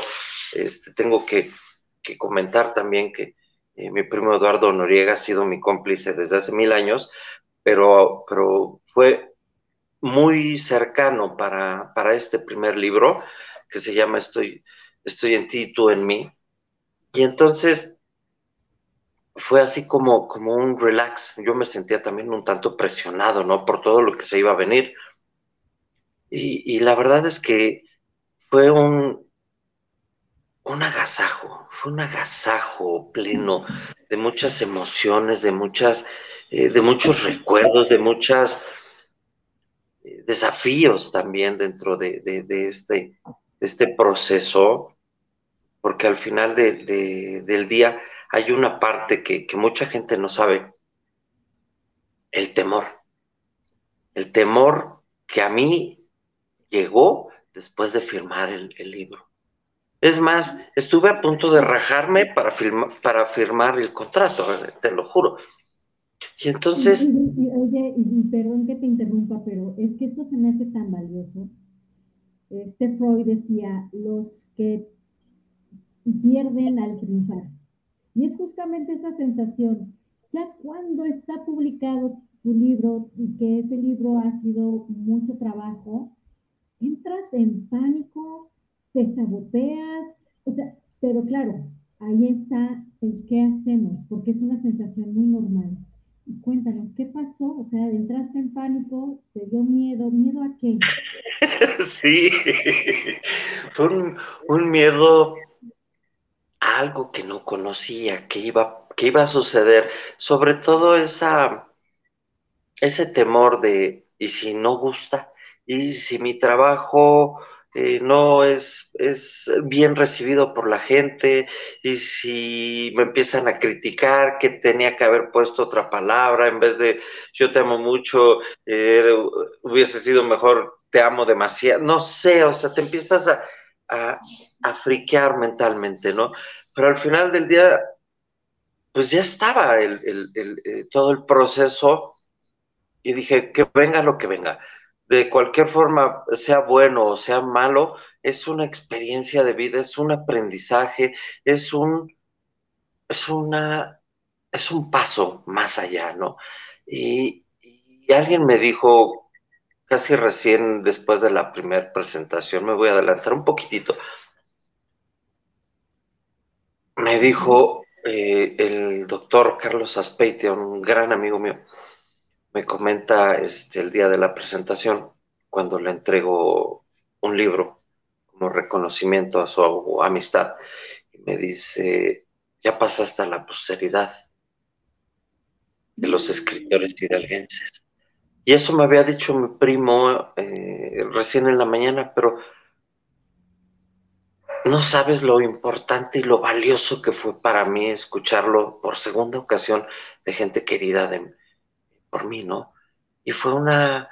Speaker 3: este, tengo que, que comentar también que mi primo Eduardo Noriega ha sido mi cómplice desde hace mil años, pero, pero fue muy cercano para, para este primer libro, que se llama Estoy, Estoy en ti, tú en mí. Y entonces fue así como, como un relax. Yo me sentía también un tanto presionado, ¿no? Por todo lo que se iba a venir. Y, y la verdad es que fue un, un agasajo, fue un agasajo pleno de muchas emociones, de muchas, eh, de muchos recuerdos, de muchas desafíos también dentro de, este, este proceso, porque al final del día hay una parte que, mucha gente no sabe, el temor. El temor que a mí llegó después de firmar el, libro. Es más, estuve a punto de rajarme para, para firmar el contrato, te lo juro. Y entonces...
Speaker 2: oye, y, perdón que te interrumpa, pero es que esto se me hace tan valioso. Este Freud decía, los que pierden al triunfar. Y es justamente esa sensación, ya cuando está publicado tu libro y que ese libro ha sido mucho trabajo, entras en pánico, te saboteas, o sea, pero claro, ahí está el qué hacemos, porque es una sensación muy normal. Cuéntanos, ¿qué pasó? O sea, entraste en pánico, te dio miedo. ¿Miedo a qué? [LAUGHS]
Speaker 3: sí, [LAUGHS] fue un, miedo a algo que no conocía, que iba, que iba a suceder, sobre todo esa, ese temor de, ¿y si no gusta? ¿Y si mi trabajo eh, no es, es bien recibido por la gente? ¿Y si me empiezan a criticar que tenía que haber puesto otra palabra en vez de yo te amo mucho, eh, hubiese sido mejor te amo demasiado? No sé, o sea, te empiezas a, a, friquear mentalmente, ¿no? Pero al final del día pues ya estaba el, eh, todo el proceso y dije, que venga lo que venga. De cualquier forma, sea bueno o sea malo, es una experiencia de vida, es un aprendizaje, es un, es una, es un paso más allá, ¿no? Y, alguien me dijo, casi recién después de la primera presentación, me voy a adelantar un poquitito, me dijo, eh, el doctor Carlos Aspeitia, un gran amigo mío, me comenta este, el día de la presentación, cuando le entrego un libro como reconocimiento a su amistad, y me dice, ya pasaste a la posteridad de los escritores hidalguenses. Y eso me había dicho mi primo eh, recién en la mañana, pero no sabes lo importante y lo valioso que fue para mí escucharlo por segunda ocasión de gente querida de, por mí, ¿no? Y fue una,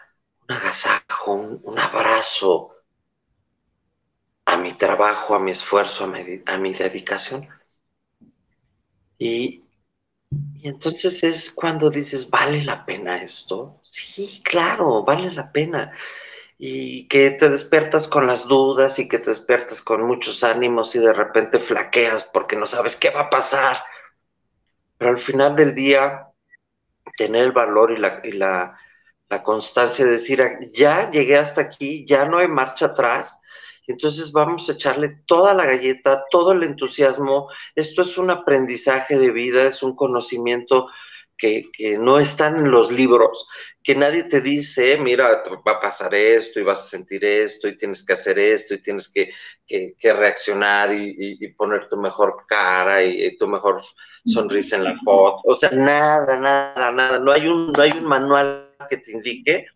Speaker 3: un agasajo, un, abrazo a mi trabajo, a mi esfuerzo, a mi, a mi dedicación. Y, y entonces es cuando dices, ¿vale la pena esto? Sí, claro, vale la pena y que te despiertas con las dudas y que te despiertas con muchos ánimos y de repente flaqueas porque no sabes qué va a pasar. Pero al final del día, tener el valor y la, y la, la constancia de decir, ya llegué hasta aquí, ya no hay marcha atrás, entonces vamos a echarle toda la galleta, todo el entusiasmo. Esto es un aprendizaje de vida, es un conocimiento que, que, no están en los libros, que nadie te dice, mira, va a pasar esto y vas a sentir esto y tienes que hacer esto y tienes que, que, reaccionar y, y, poner tu mejor cara y, tu mejor sonrisa en la foto. O sea, nada, nada, nada. No hay un, no hay un manual que te indique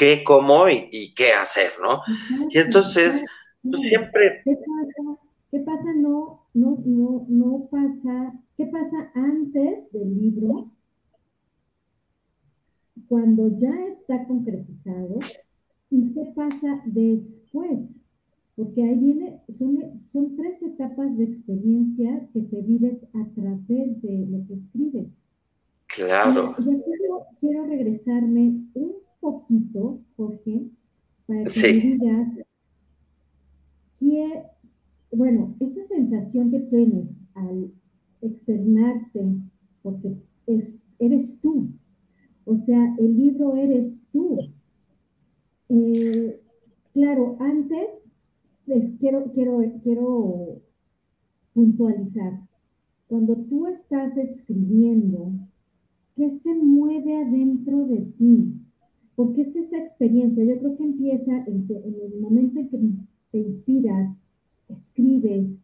Speaker 3: qué, cómo y, qué hacer, ¿no? Y entonces, pues, siempre...
Speaker 2: ¿Qué pasa? ¿Qué pasa? No, no, no, no pasa ¿Qué pasa antes del libro? Cuando ya está concretizado. ¿Y qué pasa después? Porque ahí viene, son, son tres etapas de experiencia que te vives a través de lo que escribes.
Speaker 3: Claro.
Speaker 2: yo quiero, regresarme un poquito, Jorge, para que me digas, que, bueno, esta sensación que tienes al externarte, porque es, eres tú. O sea, el libro eres tú. Eh, claro, antes les quiero, quiero, quiero puntualizar. Cuando tú estás escribiendo, ¿qué se mueve adentro de ti? Porque es esa experiencia. Yo creo que empieza en el momento en que te inspiras, escribes.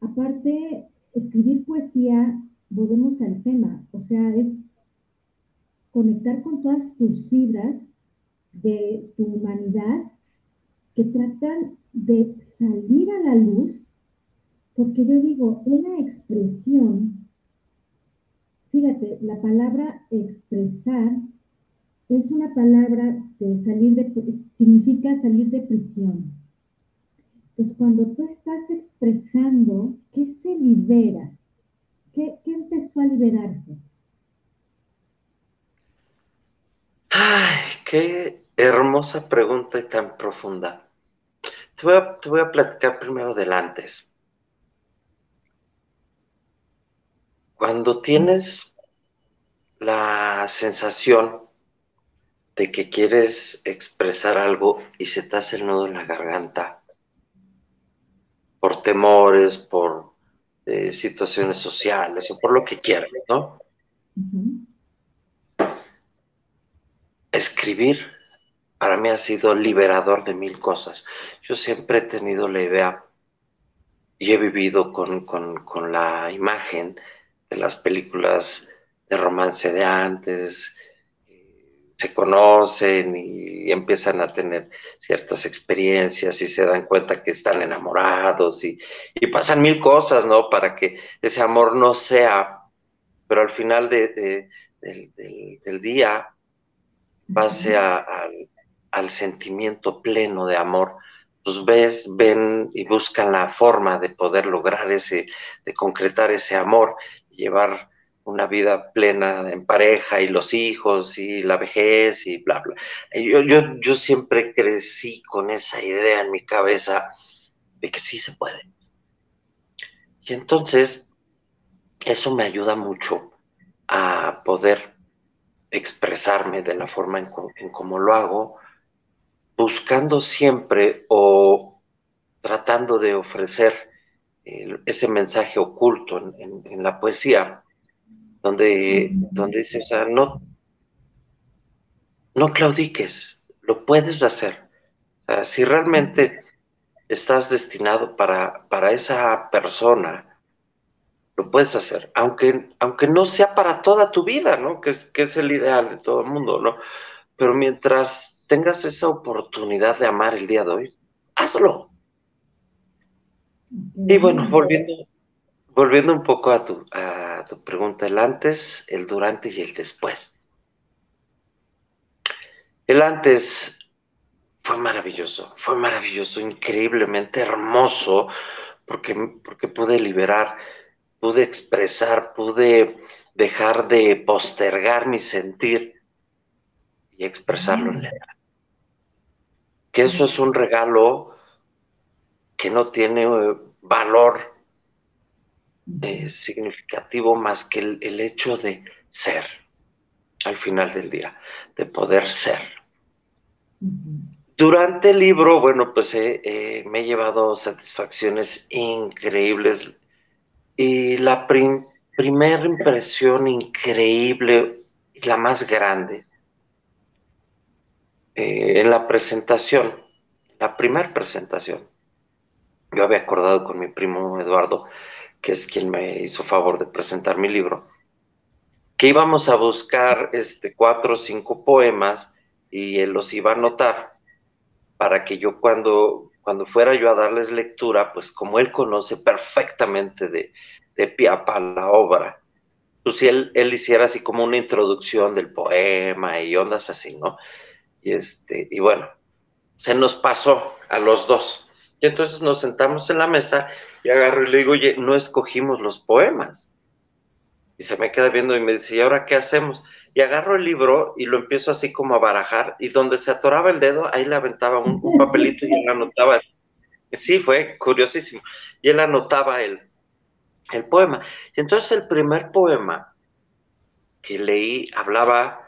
Speaker 2: Aparte, escribir poesía, volvemos al tema, o sea, es conectar con todas tus fibras de tu humanidad que tratan de salir a la luz, porque yo digo, una expresión, fíjate, la palabra expresar es una palabra de salir de, significa salir de prisión. Entonces, cuando tú estás expresando, ¿qué se libera? ¿Qué, empezó a liberarse?
Speaker 3: Ay, qué hermosa pregunta y tan profunda. Te voy, a, te voy a platicar primero del antes. Cuando tienes la sensación de que quieres expresar algo y se te hace el nudo en la garganta, por temores, por eh, situaciones sociales o por lo que quieran, ¿no? Escribir para mí ha sido liberador de mil cosas. Yo siempre he tenido la idea y he vivido con, con la imagen de las películas de romance de antes, se conocen y empiezan a tener ciertas experiencias y se dan cuenta que están enamorados y, pasan mil cosas, ¿no? Para que ese amor no sea, pero al final de, del, día pase al sentimiento pleno de amor. Pues ves, ven y buscan la forma de poder lograr ese, de concretar ese amor y llevar una vida plena en pareja y los hijos y la vejez y bla, bla. Yo, yo, yo siempre crecí con esa idea en mi cabeza de que sí se puede. Y entonces, eso me ayuda mucho a poder expresarme de la forma en, en cómo lo hago, buscando siempre o tratando de ofrecer ese mensaje oculto en la poesía donde, donde dice, o sea, no, no claudiques, lo puedes hacer. O sea, si realmente estás destinado para, para esa persona, lo puedes hacer, aunque, aunque no sea para toda tu vida, ¿no? Que es, que es el ideal de todo el mundo, ¿no? Pero mientras tengas esa oportunidad de amar el día de hoy, hazlo. Y bueno, volviendo, volviendo un poco a tu, a tu pregunta, el antes, el durante y el después. El antes fue maravilloso, fue maravilloso, increíblemente hermoso, porque, porque pude liberar, pude expresar, pude dejar de postergar mi sentir y expresarlo en letra. Que eso es un regalo que no tiene eh, valor eh, significativo más que el, hecho de ser al final del día, de poder ser. Durante el libro, bueno, pues eh, eh, me he llevado satisfacciones increíbles y la primera impresión increíble la más grande en la presentación, la primera presentación, yo había acordado con mi primo Eduardo que es quien me hizo favor de presentar mi libro, que íbamos a buscar este, cuatro o cinco poemas y él los iba a anotar para que yo cuando, cuando fuera yo a darles lectura, pues como él conoce perfectamente de, de Piapa la obra, pues si él, él hiciera así como una introducción del poema y ondas así, ¿no? Y, este, y bueno, se nos pasó a los dos. Y entonces nos sentamos en la mesa y agarro y le digo, oye, no escogimos los poemas. Y se me queda viendo y me dice, ¿y ahora qué hacemos? Y agarro el libro y lo empiezo así como a barajar y donde se atoraba el dedo, ahí le aventaba un, papelito y él anotaba. Sí, fue curiosísimo. Y él anotaba el, el poema. Y entonces el primer poema que leí hablaba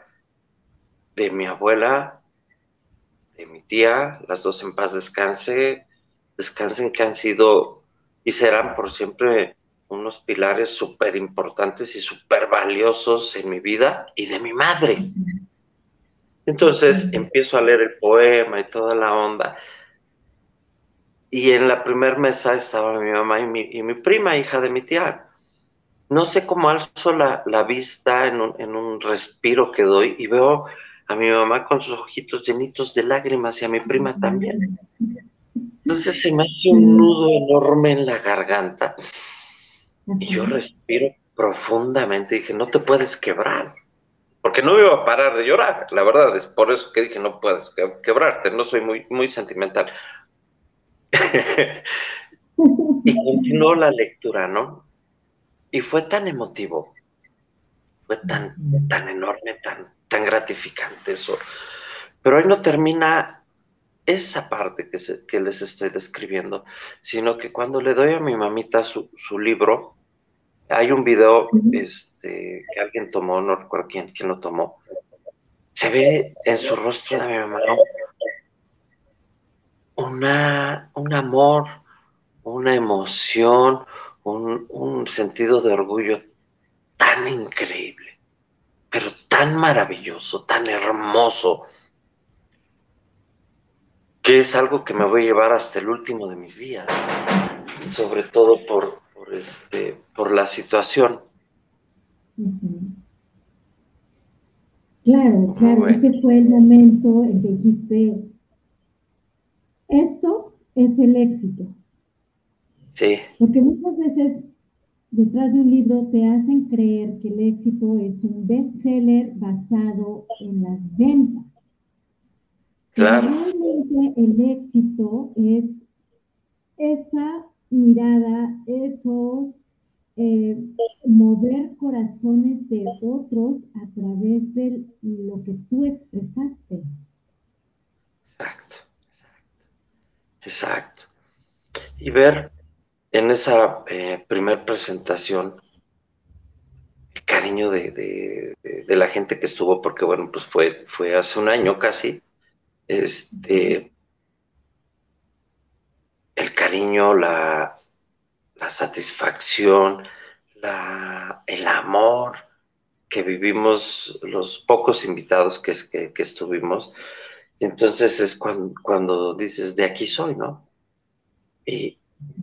Speaker 3: de mi abuela, de mi tía, las dos en paz descanse, descansen que han sido y serán por siempre unos pilares súper importantes y súper valiosos en mi vida y de mi madre. Entonces empiezo a leer el poema y toda la onda. Y en la primera mesa estaba mi mamá y mi, prima, hija de mi tía. No sé cómo alzo la, vista en un, en un respiro que doy y veo a mi mamá con sus ojitos llenitos de lágrimas y a mi prima también. Entonces se me hace un nudo enorme en la garganta y yo respiro profundamente y dije, no te puedes quebrar, porque no iba a parar de llorar, la verdad, es por eso que dije, no puedes quebrarte, no soy muy, muy sentimental. [LAUGHS] y continuó la lectura, ¿no? Y fue tan emotivo, fue tan, tan enorme, tan, tan gratificante eso. Pero hoy no termina esa parte que, que, les estoy describiendo, sino que cuando le doy a mi mamita su, libro, hay un video este, que alguien tomó, no recuerdo quién, quién lo tomó, se ve en su rostro de mi mamá una, un amor, una emoción, un, un sentido de orgullo tan increíble, pero tan maravilloso, tan hermoso que es algo que me voy a llevar hasta el último de mis días, sobre todo por, por, este, por la situación
Speaker 2: Claro, claro, ese fue el momento en que dijiste, esto es el éxito.
Speaker 3: Sí.
Speaker 2: Porque muchas veces detrás de un libro te hacen creer que el éxito es un bestseller basado en las ventas.
Speaker 3: Claro.
Speaker 2: Realmente el éxito es esa mirada, esos eh, mover corazones de otros a través de lo que tú expresaste.
Speaker 3: Exacto, exacto. Y ver en esa eh, primer presentación el cariño de, la gente que estuvo, porque bueno, pues fue, fue hace un año casi, este, el cariño, la, la satisfacción, la, el amor que vivimos los pocos invitados que, que, estuvimos. entonces es cuando, cuando, dices, de aquí soy, ¿no? Y,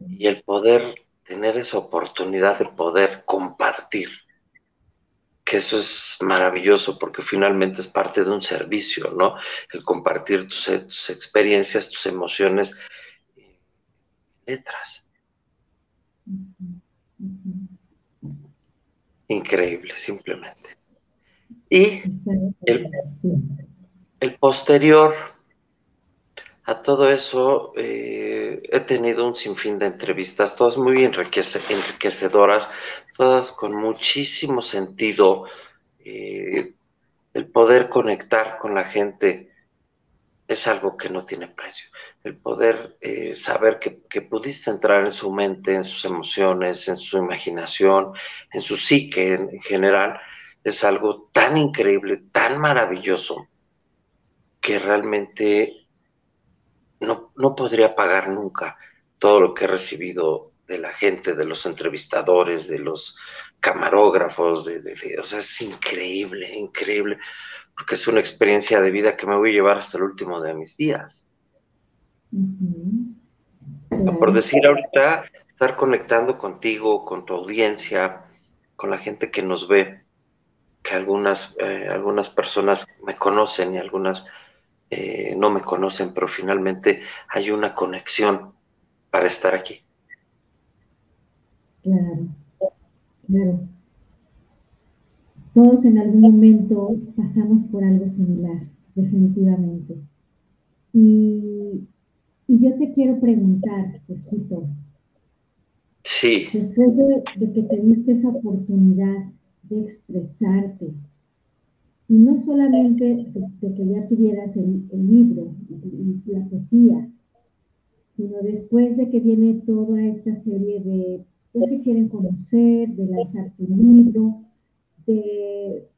Speaker 3: y el poder tener esa oportunidad de poder compartir, que eso es maravilloso porque finalmente es parte de un servicio, ¿no? El compartir tus, tus experiencias, tus emociones, letras. Increíble, simplemente. Y el, el posterior a todo eso, eh, he tenido un sinfín de entrevistas, todas muy enriquecedoras, todas con muchísimo sentido. Eh, el poder conectar con la gente es algo que no tiene precio. El poder eh, saber que, que, pudiste entrar en su mente, en sus emociones, en su imaginación, en su psique en general, es algo tan increíble, tan maravilloso, que realmente no, no podría pagar nunca todo lo que he recibido de la gente, de los entrevistadores, de los camarógrafos, de, o sea, es increíble, increíble, porque es una experiencia de vida que me voy a llevar hasta el último de mis días. Por decir ahorita, estar conectando contigo, con tu audiencia, con la gente que nos ve, que algunas, eh, algunas personas me conocen y algunas eh, no me conocen, pero finalmente hay una conexión para estar aquí.
Speaker 2: Claro, claro. Todos en algún momento pasamos por algo similar, definitivamente. Y, yo te quiero preguntar, Jorgito.
Speaker 3: Sí.
Speaker 2: Después de, de que te esa oportunidad de expresarte, y no solamente de, que ya tuvieras el, libro la poesía, sino después de que viene toda esta serie de que quieren conocer, de lanzar tu libro, de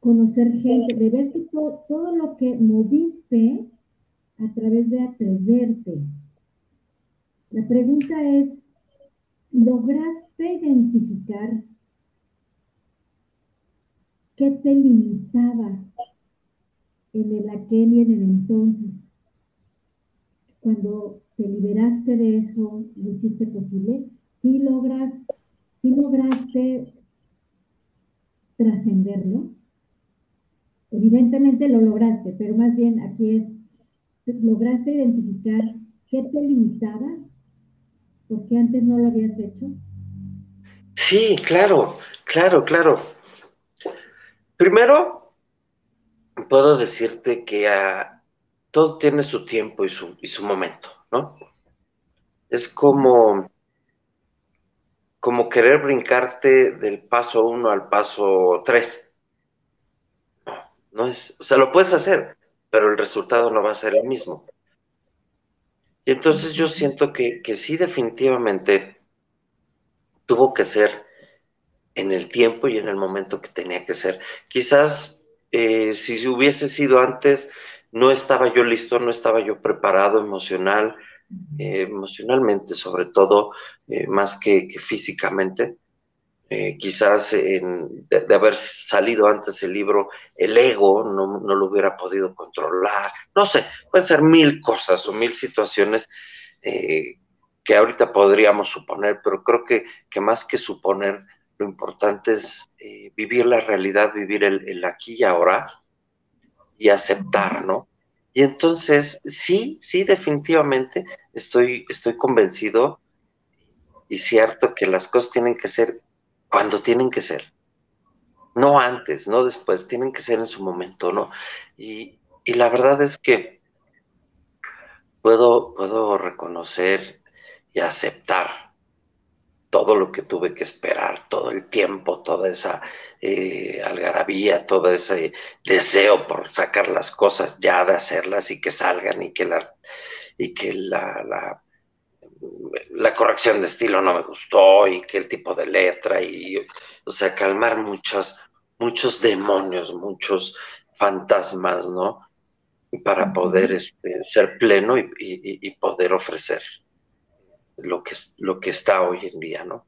Speaker 2: conocer gente, de ver que todo lo que moviste a través de atreverte. La pregunta es, ¿lograste identificar ¿Qué te limitaba en el aquel y en el entonces? Cuando te liberaste de eso, ¿lo hiciste posible? ¿Sí logras, sí lograste trascenderlo? Evidentemente lo lograste, pero más bien aquí es, ¿lograste identificar qué te limitaba? porque antes no lo habías hecho?
Speaker 3: Sí, claro, claro, claro. Primero, puedo decirte que ah, todo tiene su tiempo y su, y su momento, ¿no? Es como, como querer brincarte del paso uno al paso tres. No, no es, o sea, lo puedes hacer, pero el resultado no va a ser el mismo. Y entonces yo siento que, que sí, definitivamente tuvo que ser en el tiempo y en el momento que tenía que ser. Quizás eh, si hubiese sido antes, no estaba yo listo, no estaba yo preparado emocional, eh, emocionalmente sobre todo, eh, más que, físicamente. quizás de, haber salido antes el libro, el ego no, no, lo hubiera podido controlar. No sé, pueden ser mil cosas o mil situaciones que ahorita podríamos suponer, pero creo que, que más que suponer, lo importante es eh, vivir la realidad, vivir el, aquí y ahora y aceptar, ¿no? Y entonces, sí, sí, definitivamente estoy, estoy convencido y cierto que las cosas tienen que ser cuando tienen que ser. No antes, no después, tienen que ser en su momento, ¿no? Y, y la verdad es que puedo, puedo reconocer y aceptar todo lo que tuve que esperar, todo el tiempo, toda esa eh, algarabía, todo ese deseo por sacar las cosas ya, de hacerlas y que salgan y que la, y que la, la, la corrección de estilo no me gustó y que el tipo de letra y, o sea, calmar muchos, muchos demonios, muchos fantasmas, ¿no? Para poder este, ser pleno y poder ofrecer lo que, lo que está hoy en día, ¿no?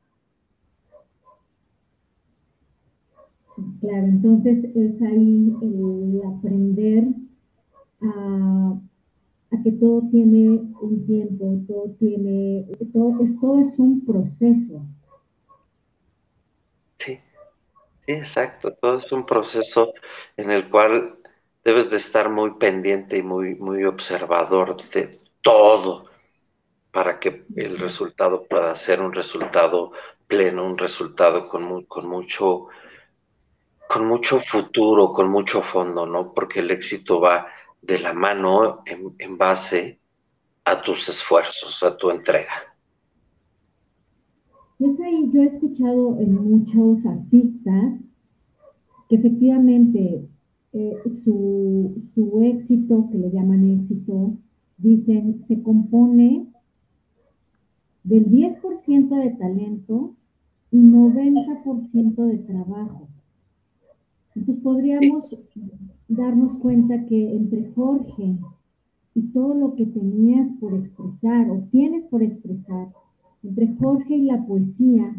Speaker 2: Claro, entonces es ahí el aprender a, que todo tiene un tiempo, todo tiene, todo, todo es un proceso.
Speaker 3: Sí, sí, exacto, todo es un proceso en el cual debes de estar muy pendiente y muy, muy observador de todo, para que el resultado pueda ser un resultado pleno, un resultado con, con mucho con mucho futuro, con mucho fondo, ¿no? Porque el éxito va de la mano en, en base a tus esfuerzos, a tu entrega.
Speaker 2: Es ahí, yo he escuchado en muchos artistas que efectivamente eh, su, su éxito, que le llaman éxito, dicen, se compone del 10% de talento y 90% de trabajo. Entonces podríamos darnos cuenta que entre Jorge y todo lo que tenías por expresar o tienes por expresar, entre Jorge y la poesía,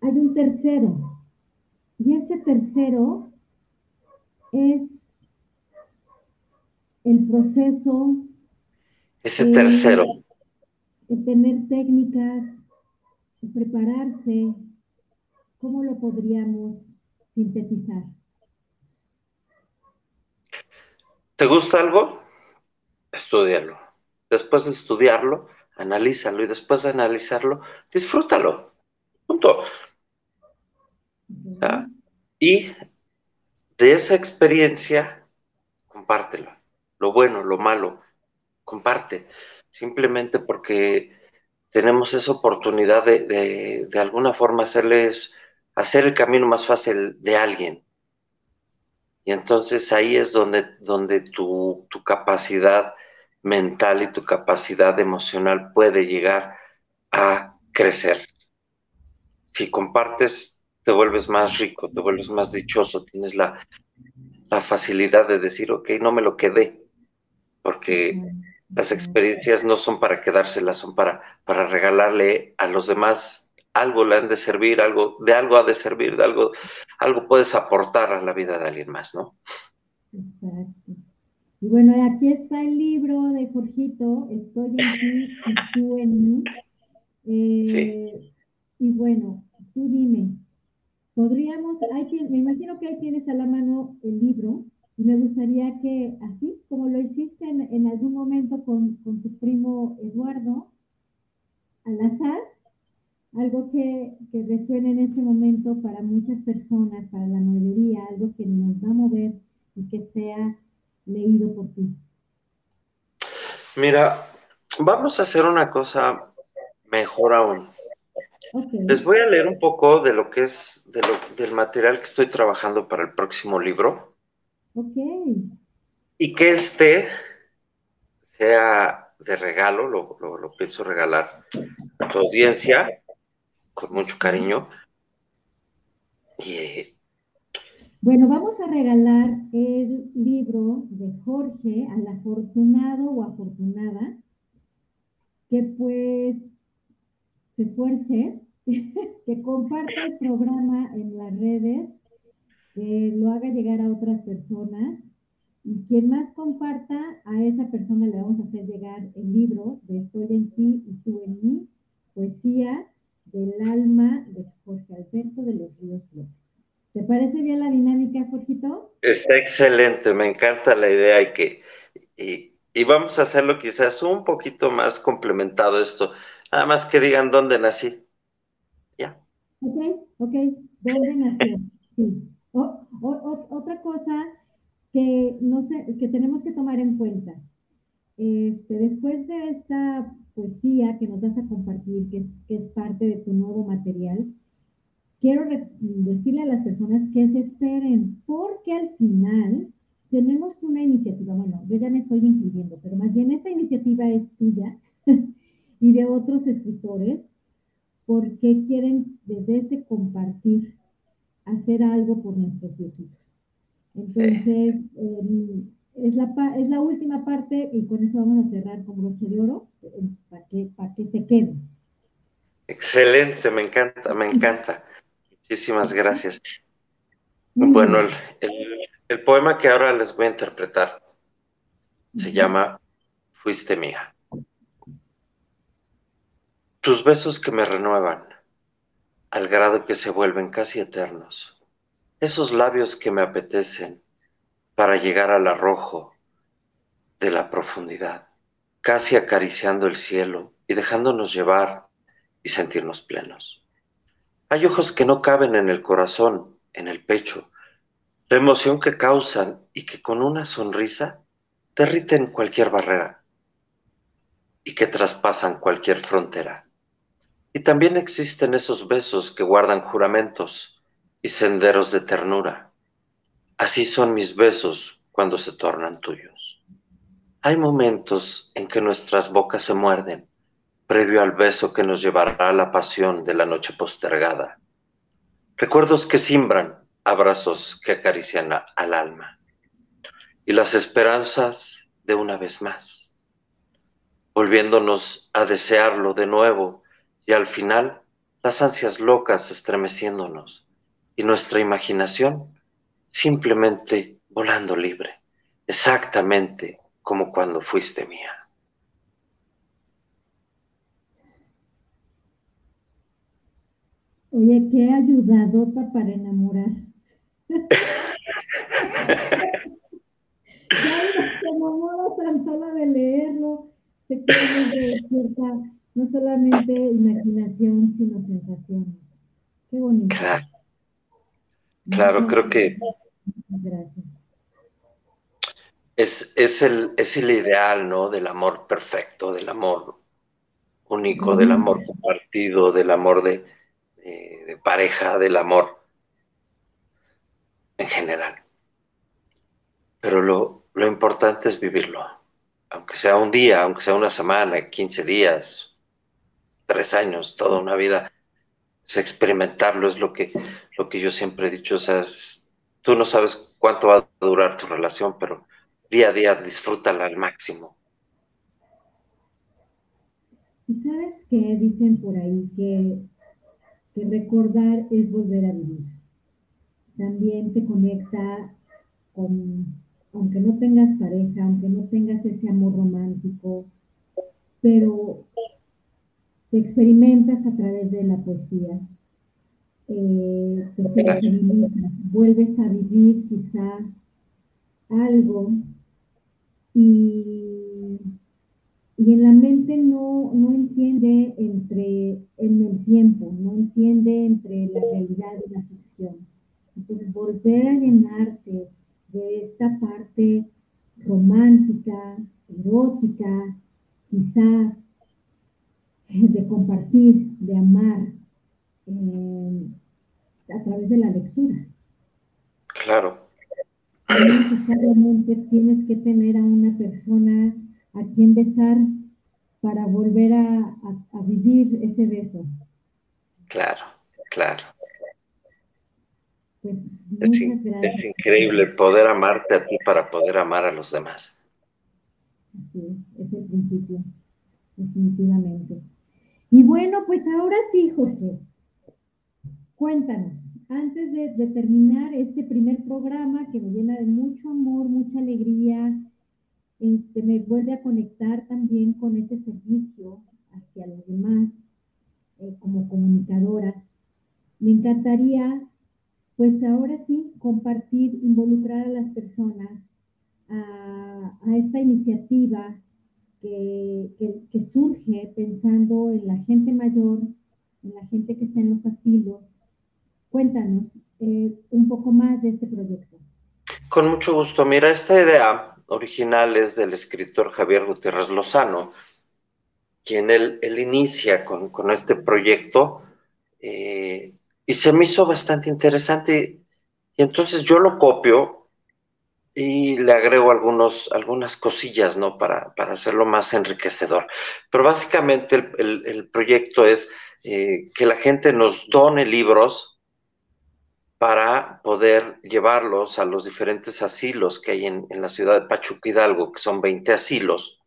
Speaker 2: hay un tercero. Y ese tercero es el proceso.
Speaker 3: Ese tercero
Speaker 2: el tener técnicas, el prepararse, ¿cómo lo podríamos sintetizar?
Speaker 3: ¿Te gusta algo? Estudialo. Después de estudiarlo, analízalo y después de analizarlo, disfrútalo. Punto. Y de esa experiencia, compártelo. Lo bueno, lo malo, comparte simplemente porque tenemos esa oportunidad de, de, alguna forma hacerles, hacer el camino más fácil de alguien. Y entonces ahí es donde, donde tu, tu capacidad mental y tu capacidad emocional puede llegar a crecer. Si compartes, te vuelves más rico, te vuelves más dichoso, tienes la, la facilidad de decir, ok, no me lo quedé, porque las experiencias no son para quedárselas, son para, para regalarle a los demás algo le han de servir, algo, de algo ha de servir, de algo, algo puedes aportar a la vida de alguien más, ¿no?
Speaker 2: Exacto. Y bueno, aquí está el libro de Jorgito, Estoy en ti y tú en mí. Eh, y bueno, tú dime, podríamos, hay me imagino que ahí tienes a la mano el libro, y me gustaría que, así como lo hiciste en, algún momento con, tu primo Eduardo, al azar, algo que, que, resuene en este momento para muchas personas, para la mayoría, algo que nos va a mover y que sea leído por ti.
Speaker 3: Mira, vamos a hacer una cosa mejor aún. Les voy a leer un poco de lo que es de lo, del material que estoy trabajando para el próximo libro. Y que este sea de regalo, lo, pienso regalar a tu audiencia con mucho cariño.
Speaker 2: bueno, vamos a regalar el libro de Jorge al afortunado o afortunada que pues se esfuerce, [LAUGHS] que comparta el programa en las redes que lo haga llegar a otras personas y quien más comparta, a esa persona le vamos a hacer llegar el libro de Estoy en ti y tú en mí, poesía del alma de Jorge Alberto de los Ríos López. ¿Te parece bien la dinámica, Jorgito?
Speaker 3: Está excelente, me encanta la idea y que y, vamos a hacerlo quizás un poquito más complementado esto. Nada más que digan dónde nací.
Speaker 2: Ya. Ok, ok. ¿Dónde nací? Sí. Otra cosa que, no sé, que tenemos que tomar en cuenta. Este, después de esta poesía que nos vas a compartir, que es, que es parte de tu nuevo material, quiero decirle a las personas que se esperen, porque al final tenemos una iniciativa, bueno, yo ya me estoy incluyendo, pero más bien esa iniciativa es tuya [LAUGHS] y de otros escritores, porque quieren desde este compartir, hacer algo por nuestros viejitos. Entonces, em, es, la, es la última parte y con eso vamos a cerrar con broche de oro em, para que, para que se quede.
Speaker 3: Excelente, me encanta, me encanta. Muchísimas gracias. Bueno, el, poema que ahora les voy a interpretar se llama Fuiste mía. Tus besos que me renuevan, al grado que se vuelven casi eternos. Esos labios que me apetecen para llegar al arrojo de la profundidad, casi acariciando el cielo y dejándonos llevar y sentirnos plenos. Hay ojos que no caben en el corazón, en el pecho, la emoción que causan y que con una sonrisa derriten cualquier barrera y que traspasan cualquier frontera. Y también existen esos besos que guardan juramentos y senderos de ternura. Así son mis besos cuando se tornan tuyos. Hay momentos en que nuestras bocas se muerden previo al beso que nos llevará a la pasión de la noche postergada. Recuerdos que simbran, abrazos que acarician al alma. Y las esperanzas de una vez más, volviéndonos a desearlo de nuevo y al final las ansias locas estremeciéndonos y nuestra imaginación simplemente volando libre, exactamente como cuando fuiste mía.
Speaker 2: Oye, qué ayudadota para enamorar. [LAUGHS] ya te tan solo de leerlo. Te de cierta, no solamente imaginación, sino sensaciones. Qué bonito.
Speaker 3: Claro, claro creo que. Gracias. Es, es, el, es el ideal, ¿no? Del amor perfecto, del amor único, del amor compartido, del amor de, de, pareja, del amor en general. Pero lo, lo importante es vivirlo, aunque sea un día, aunque sea una semana, 15 días, tres años, toda una vida, es experimentarlo, es lo que, lo que yo siempre he dicho, o sea, tú no sabes cuánto va a durar tu relación, pero día a día disfrútala al máximo.
Speaker 2: ¿Y sabes qué dicen por ahí? Que recordar es volver a vivir. También te conecta con, aunque no tengas pareja, aunque no tengas ese amor romántico, pero te experimentas a través de la poesía. Eh, te vuelves a vivir quizá algo y y en la mente no, no entiende entre en el tiempo, no entiende entre la realidad y la ficción. Entonces, volver a llenarte de esta parte romántica, erótica, quizá de compartir, de amar, eh, a través de la lectura.
Speaker 3: Claro.
Speaker 2: No necesariamente tienes que tener a una persona a quién besar para volver a, vivir ese beso.
Speaker 3: Claro, claro. Pues, es, es, increíble poder amarte a ti para poder amar a los demás.
Speaker 2: Sí, es el principio, definitivamente. Y bueno, pues ahora sí, Jorge, cuéntanos, antes de, terminar este primer programa que me llena de mucho amor, mucha alegría, este, me vuelve a conectar también con ese servicio hacia los demás eh, como comunicadora. Me encantaría pues ahora sí, compartir, involucrar a las personas a, esta iniciativa que, surge pensando en la gente mayor, en la gente que está en los asilos. Cuéntanos eh, un poco más de este proyecto.
Speaker 3: Con mucho gusto. Mira, esta idea original es del escritor Javier Gutiérrez Lozano, quien él, inicia con, este proyecto eh, y se me hizo bastante interesante. Y entonces yo lo copio y le agrego algunos, algunas cosillas, ¿no? Para, hacerlo más enriquecedor. Pero básicamente el, proyecto es eh, que la gente nos done libros para poder llevarlos a los diferentes asilos que hay en, en la ciudad de Pachuca Hidalgo, que son 20 asilos,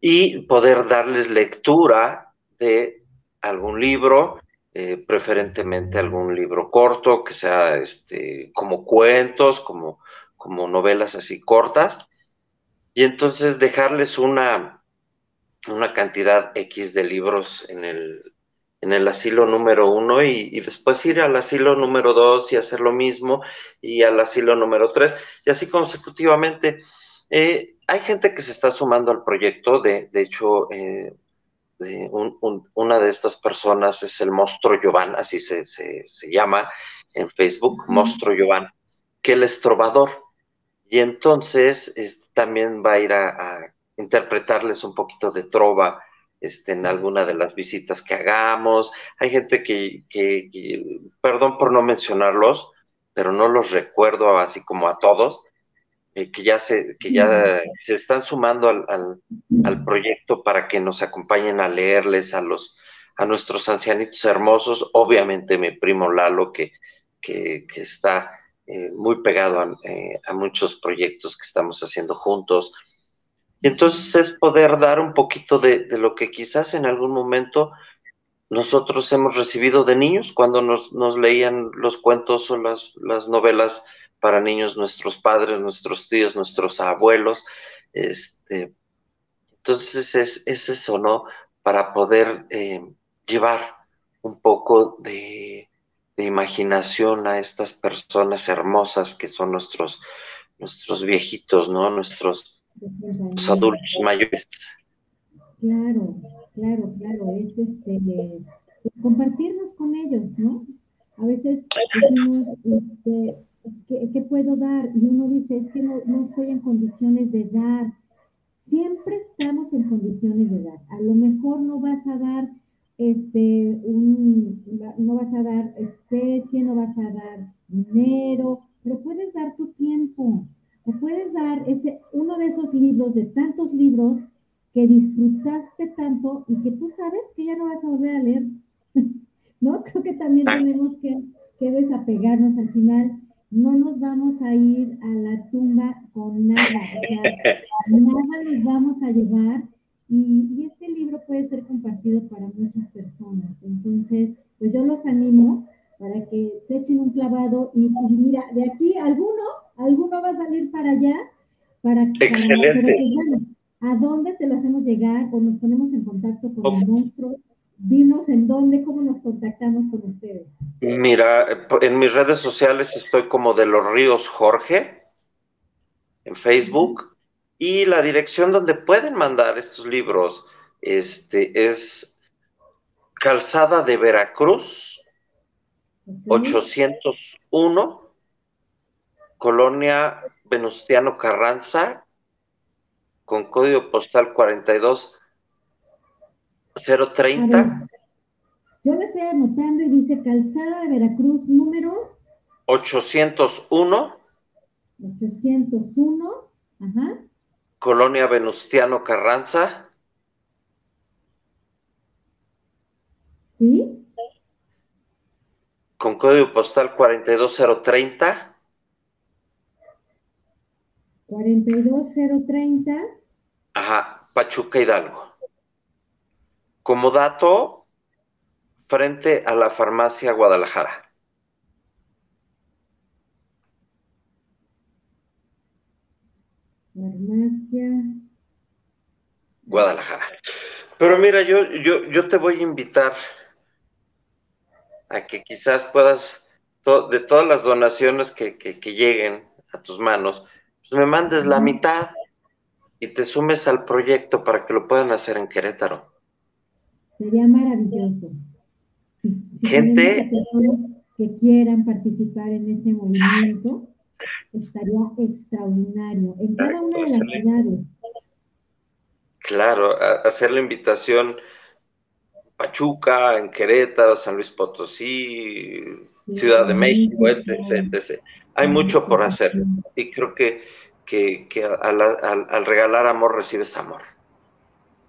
Speaker 3: y poder darles lectura de algún libro, eh, preferentemente algún libro corto, que sea este, como cuentos, como, como novelas así cortas, y entonces dejarles una, una cantidad X de libros en el, en el asilo número uno y, después ir al asilo número dos y hacer lo mismo y al asilo número tres y así consecutivamente. Eh, hay gente que se está sumando al proyecto, de, de hecho, eh, una de estas personas es el monstruo Giovanni, así se, se, llama en Facebook, monstruo Giovanni, que él es trovador. Y entonces también va a ir a, a interpretarles un poquito de trova este, en alguna de las visitas que hagamos. Hay gente que, perdón por no mencionarlos, pero no los recuerdo así como a todos, eh, que ya, se, que ya se están sumando al, al, proyecto para que nos acompañen a leerles a los a nuestros ancianitos hermosos, obviamente mi primo Lalo, que, que, está eh, muy pegado a, eh, a muchos proyectos que estamos haciendo juntos. Y entonces es poder dar un poquito de, lo que quizás en algún momento nosotros hemos recibido de niños cuando nos, leían los cuentos o las, las, novelas para niños nuestros padres, nuestros tíos, nuestros abuelos. Este, entonces es, eso, ¿no? Para poder eh, llevar un poco de, de, imaginación a estas personas hermosas que son nuestros, nuestros viejitos, ¿no? Nuestros los adultos mayores.
Speaker 2: Claro, claro, claro, es este, pues, compartirnos con ellos, ¿no? A veces decimos, este, ¿qué, puedo dar? Y uno dice, es que no, no estoy en condiciones de dar. Siempre estamos en condiciones de dar. A lo mejor no vas a dar este, un, no vas a dar especie, no vas a dar dinero, pero puedes dar tu tiempo, ¿Me puedes dar ese, uno de esos libros, de tantos libros que disfrutaste tanto y que tú sabes que ya no vas a volver a leer? [LAUGHS] ¿No? Creo que también tenemos que, desapegarnos al final. No nos vamos a ir a la tumba con nada, o sea, [LAUGHS] nada nos vamos a llevar y, y, este libro puede ser compartido para muchas personas. Entonces, pues yo los animo para que se echen un clavado y, y mira, de aquí alguno alguno va a salir para allá, para,
Speaker 3: Excelente.
Speaker 2: ¿a dónde te lo hacemos llegar o nos ponemos en contacto con el monstruo? Dinos en dónde, cómo nos contactamos con ustedes.
Speaker 3: Mira, en mis redes sociales estoy como de los ríos Jorge, en Facebook, y la dirección donde pueden mandar estos libros este, es Calzada de Veracruz, 801 Colonia Venustiano Carranza, con código postal 42030.
Speaker 2: Yo me estoy anotando y dice Calzada de Veracruz, número
Speaker 3: 801.
Speaker 2: 801, ajá.
Speaker 3: Colonia Venustiano Carranza.
Speaker 2: ¿Sí?
Speaker 3: Con código postal 42030.
Speaker 2: 42030.
Speaker 3: Ajá, Pachuca Hidalgo. Como dato, frente a la farmacia Guadalajara.
Speaker 2: Farmacia.
Speaker 3: Guadalajara. Pero mira, yo, yo, yo te voy a invitar a que quizás puedas de todas las donaciones que, lleguen a tus manos, pues me mandes la mitad y te sumes al proyecto para que lo puedan hacer en Querétaro.
Speaker 2: Sería maravilloso.
Speaker 3: Gente
Speaker 2: que quieran participar en este movimiento, estaría extraordinario en cada una de las ciudades.
Speaker 3: Claro, hacer la invitación Pachuca, en Querétaro, San Luis Potosí, Ciudad de México, etc, Hay mucho por hacer y creo que, que, al, regalar amor recibes amor.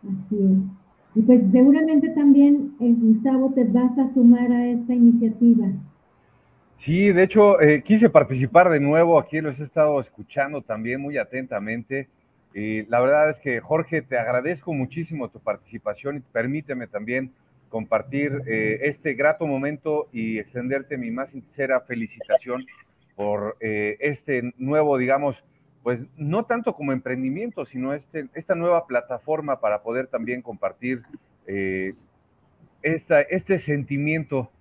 Speaker 2: Así es. Y pues seguramente también, eh, Gustavo, te vas a sumar a esta iniciativa.
Speaker 1: Sí, de hecho, eh, quise participar de nuevo, aquí los he estado escuchando también muy atentamente. Y la verdad es que, Jorge, te agradezco muchísimo tu participación y permíteme también compartir eh, este grato momento y extenderte mi más sincera felicitación por eh, este nuevo, digamos, pues no tanto como emprendimiento, sino este, esta nueva plataforma para poder también compartir eh, esta, este sentimiento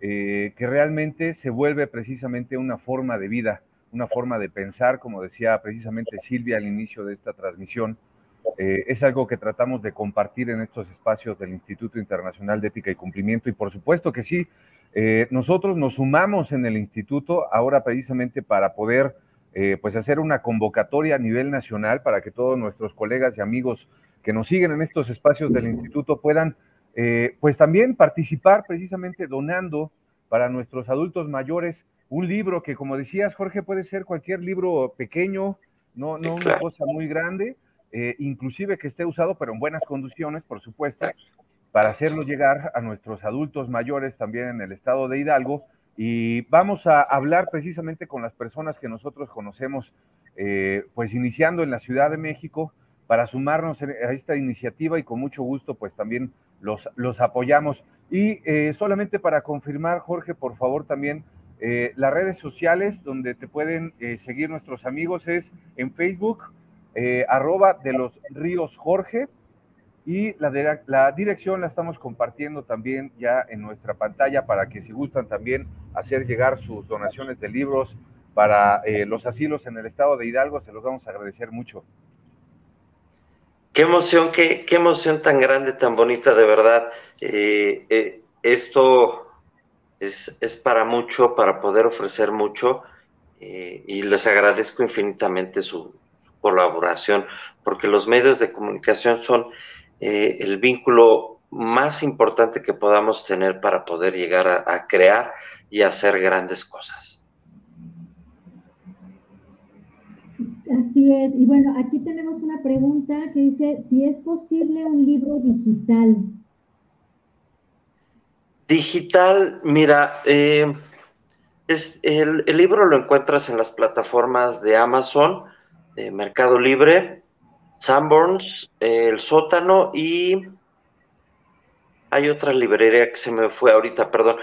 Speaker 1: que realmente se vuelve precisamente una forma de vida, una forma de pensar, como decía precisamente Silvia al inicio de esta transmisión, eh, es algo que tratamos de compartir en estos espacios del Instituto Internacional de Ética y Cumplimiento y por supuesto que sí, eh, nosotros nos sumamos en el instituto ahora precisamente para poder eh, pues hacer una convocatoria a nivel nacional para que todos nuestros colegas y amigos que nos siguen en estos espacios del instituto puedan pues también participar precisamente donando para nuestros adultos mayores un libro que como decías Jorge puede ser cualquier libro pequeño, no, no una cosa muy grande, eh, inclusive que esté usado, pero en buenas condiciones, por supuesto, para hacerlo llegar a nuestros adultos mayores también en el estado de Hidalgo. Y vamos a hablar precisamente con las personas que nosotros conocemos, eh, pues iniciando en la Ciudad de México, para sumarnos a esta iniciativa y con mucho gusto, pues también los, los apoyamos. Y eh, solamente para confirmar, Jorge, por favor, también las redes sociales donde te pueden seguir nuestros amigos es en Facebook, eh, arroba de los ríos Jorge. Y la, la, dirección la estamos compartiendo también ya en nuestra pantalla para que si gustan también hacer llegar sus donaciones de libros para eh, los asilos en el estado de Hidalgo, se los vamos a agradecer mucho.
Speaker 3: Qué emoción, qué, qué emoción tan grande, tan bonita, de verdad. Eh, esto es, es, para mucho, para poder ofrecer mucho, y les agradezco infinitamente su, colaboración, porque los medios de comunicación son eh, el vínculo más importante que podamos tener para poder llegar a, crear y hacer grandes cosas.
Speaker 2: Así es. Y bueno, aquí tenemos una pregunta que dice si es posible un libro digital.
Speaker 3: Digital, mira, eh, es, el, el, libro lo encuentras en las plataformas de Amazon, Mercado Libre, Sanborns, El Sótano y hay otra librería que se me fue ahorita, perdón.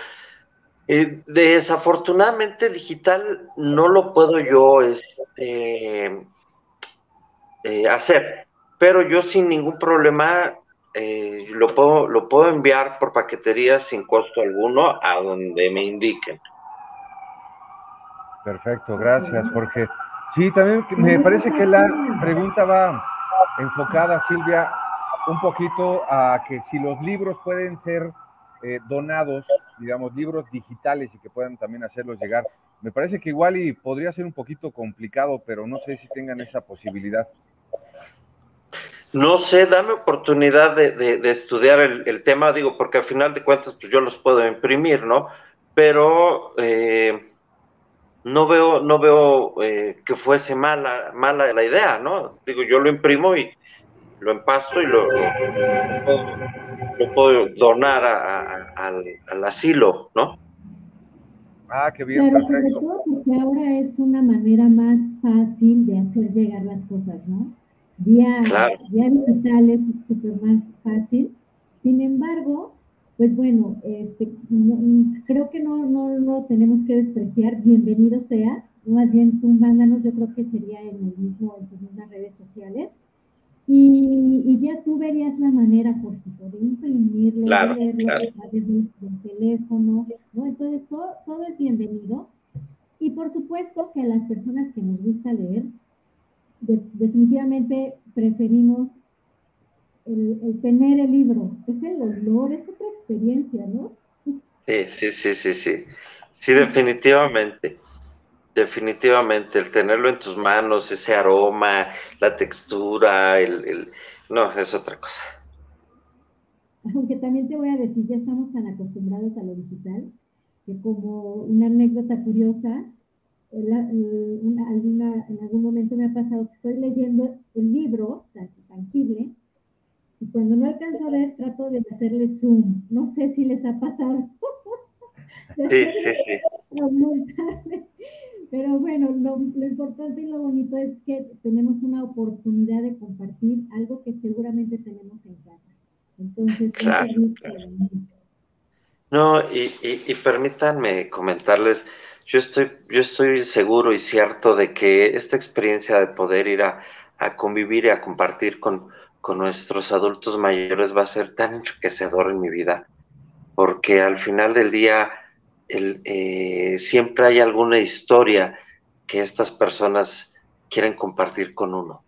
Speaker 3: Eh, desafortunadamente digital no lo puedo yo este, eh, hacer, pero yo sin ningún problema eh, lo, puedo, lo puedo enviar por paquetería sin costo alguno a donde me indiquen.
Speaker 1: Perfecto, gracias Jorge. Sí, también me parece que la pregunta va enfocada, Silvia, un poquito a que si los libros pueden ser eh, donados, digamos, libros digitales y que puedan también hacerlos llegar. Me parece que igual y podría ser un poquito complicado, pero no sé si tengan esa posibilidad.
Speaker 3: No sé, dame oportunidad de, estudiar el, tema, digo, porque al final de cuentas, pues yo los puedo imprimir, ¿no? Pero eh, no veo, no veo eh, que fuese mala, mala la idea, ¿no? Digo, yo lo imprimo y lo empasto y lo, lo, puedo, donar al, asilo, ¿no?
Speaker 1: Ah, qué bien.
Speaker 2: Claro, sobre todo porque ahora es una manera más fácil de hacer llegar las cosas, ¿no? Vía, vía digital es súper más fácil. Sin embargo, pues bueno, este, creo que no, no lo tenemos que despreciar, bienvenido sea, más bien tú mándanos, yo creo que sería en el mismo, en tus mismas redes sociales, Y, ya tú verías la manera, Jorgito, de imprimirlo,
Speaker 3: claro,
Speaker 2: de
Speaker 3: claro.
Speaker 2: desde el teléfono, ¿no? Entonces, todo, todo es bienvenido. Y por supuesto que a las personas que nos gusta leer, definitivamente preferimos el, tener el libro. Es el olor, es otra experiencia, ¿no?
Speaker 3: Sí, sí, sí, sí, sí. Sí, definitivamente. Definitivamente, el tenerlo en tus manos, ese aroma, la textura, el, el... no, es otra cosa.
Speaker 2: Aunque también te voy a decir, ya estamos tan acostumbrados a lo digital, que como una anécdota curiosa, alguna, en algún momento me ha pasado que estoy leyendo el libro tangible y cuando no alcanzo a ver trato de hacerle zoom. No sé si les ha pasado. [LAUGHS]
Speaker 3: sí, sí,
Speaker 2: Pero bueno, lo, importante y lo bonito es que tenemos una oportunidad de compartir algo que seguramente tenemos en casa. Entonces,
Speaker 3: claro, No, y, y, permítanme comentarles, yo estoy, yo estoy seguro y cierto de que esta experiencia de poder ir a, convivir y a compartir con, con nuestros adultos mayores va a ser tan enriquecedor en mi vida, porque al final del día el, eh, siempre hay alguna historia que estas personas quieren compartir con uno.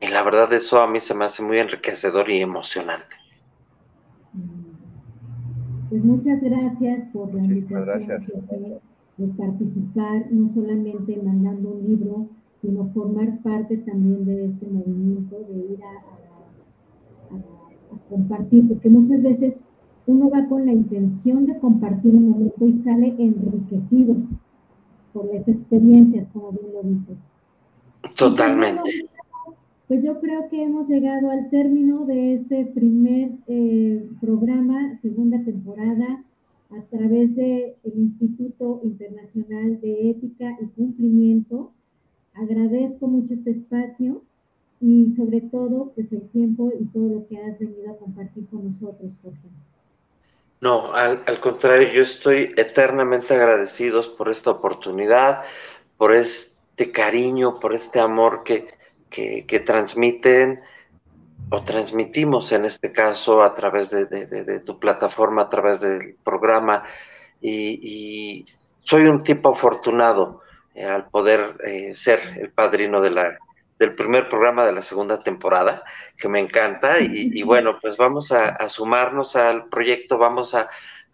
Speaker 3: Y la verdad eso a mí se me hace muy enriquecedor y emocionante.
Speaker 2: Pues muchas gracias por la invitación de participar, no solamente mandando un libro, sino formar parte también de este movimiento, de ir a compartir, porque muchas veces uno va con la intención de compartir un momento y sale enriquecido por las experiencias, como bien lo dices.
Speaker 3: Totalmente.
Speaker 2: Pues yo creo que hemos llegado al término de este primer eh, programa, segunda temporada, a través del Instituto Internacional de Ética y Cumplimiento. Agradezco mucho este espacio y sobre todo pues el tiempo y todo lo que has venido a compartir con nosotros, Jorge.
Speaker 3: No, al, contrario, yo estoy eternamente agradecidos por esta oportunidad, por este cariño, por este amor que, que, transmiten o transmitimos en este caso a través de, tu plataforma, a través del programa. Y, soy un tipo afortunado eh, al poder eh, ser el padrino de la del primer programa de la segunda temporada, que me encanta. Y, bueno, pues vamos a, sumarnos al proyecto, vamos a,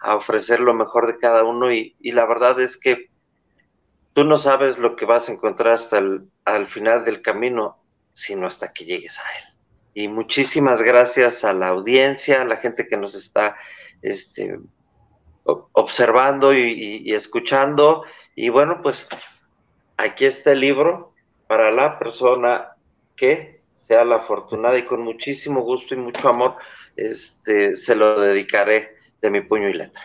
Speaker 3: ofrecer lo mejor de cada uno. Y, la verdad es que tú no sabes lo que vas a encontrar hasta el al final del camino, sino hasta que llegues a él. Y muchísimas gracias a la audiencia, a la gente que nos está este, observando y, y escuchando. Y bueno, pues aquí está el libro, para la persona que sea la afortunada y con muchísimo gusto y mucho amor este, se lo dedicaré de mi puño y letra.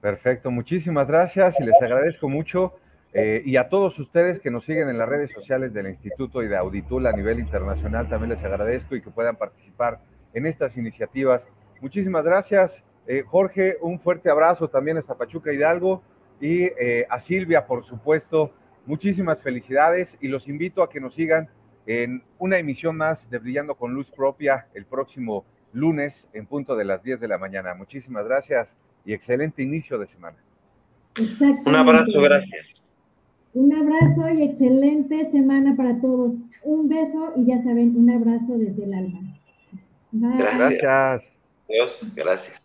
Speaker 1: Perfecto, muchísimas gracias y les agradezco mucho. Eh, y a todos ustedes que nos siguen en las redes sociales del Instituto y de Auditul a nivel internacional, también les agradezco y que puedan participar en estas iniciativas. Muchísimas gracias. Eh, Jorge, un fuerte abrazo también hasta Pachuca Hidalgo y eh, a Silvia, por supuesto, muchísimas felicidades y los invito a que nos sigan en una emisión más de Brillando con Luz Propia el próximo lunes en punto de las 10 de la mañana. Muchísimas gracias y excelente inicio de semana.
Speaker 3: Un abrazo, gracias.
Speaker 2: Un abrazo y excelente semana para todos. Un beso y ya saben, un abrazo desde el alma.
Speaker 1: Gracias.
Speaker 3: Dios, gracias.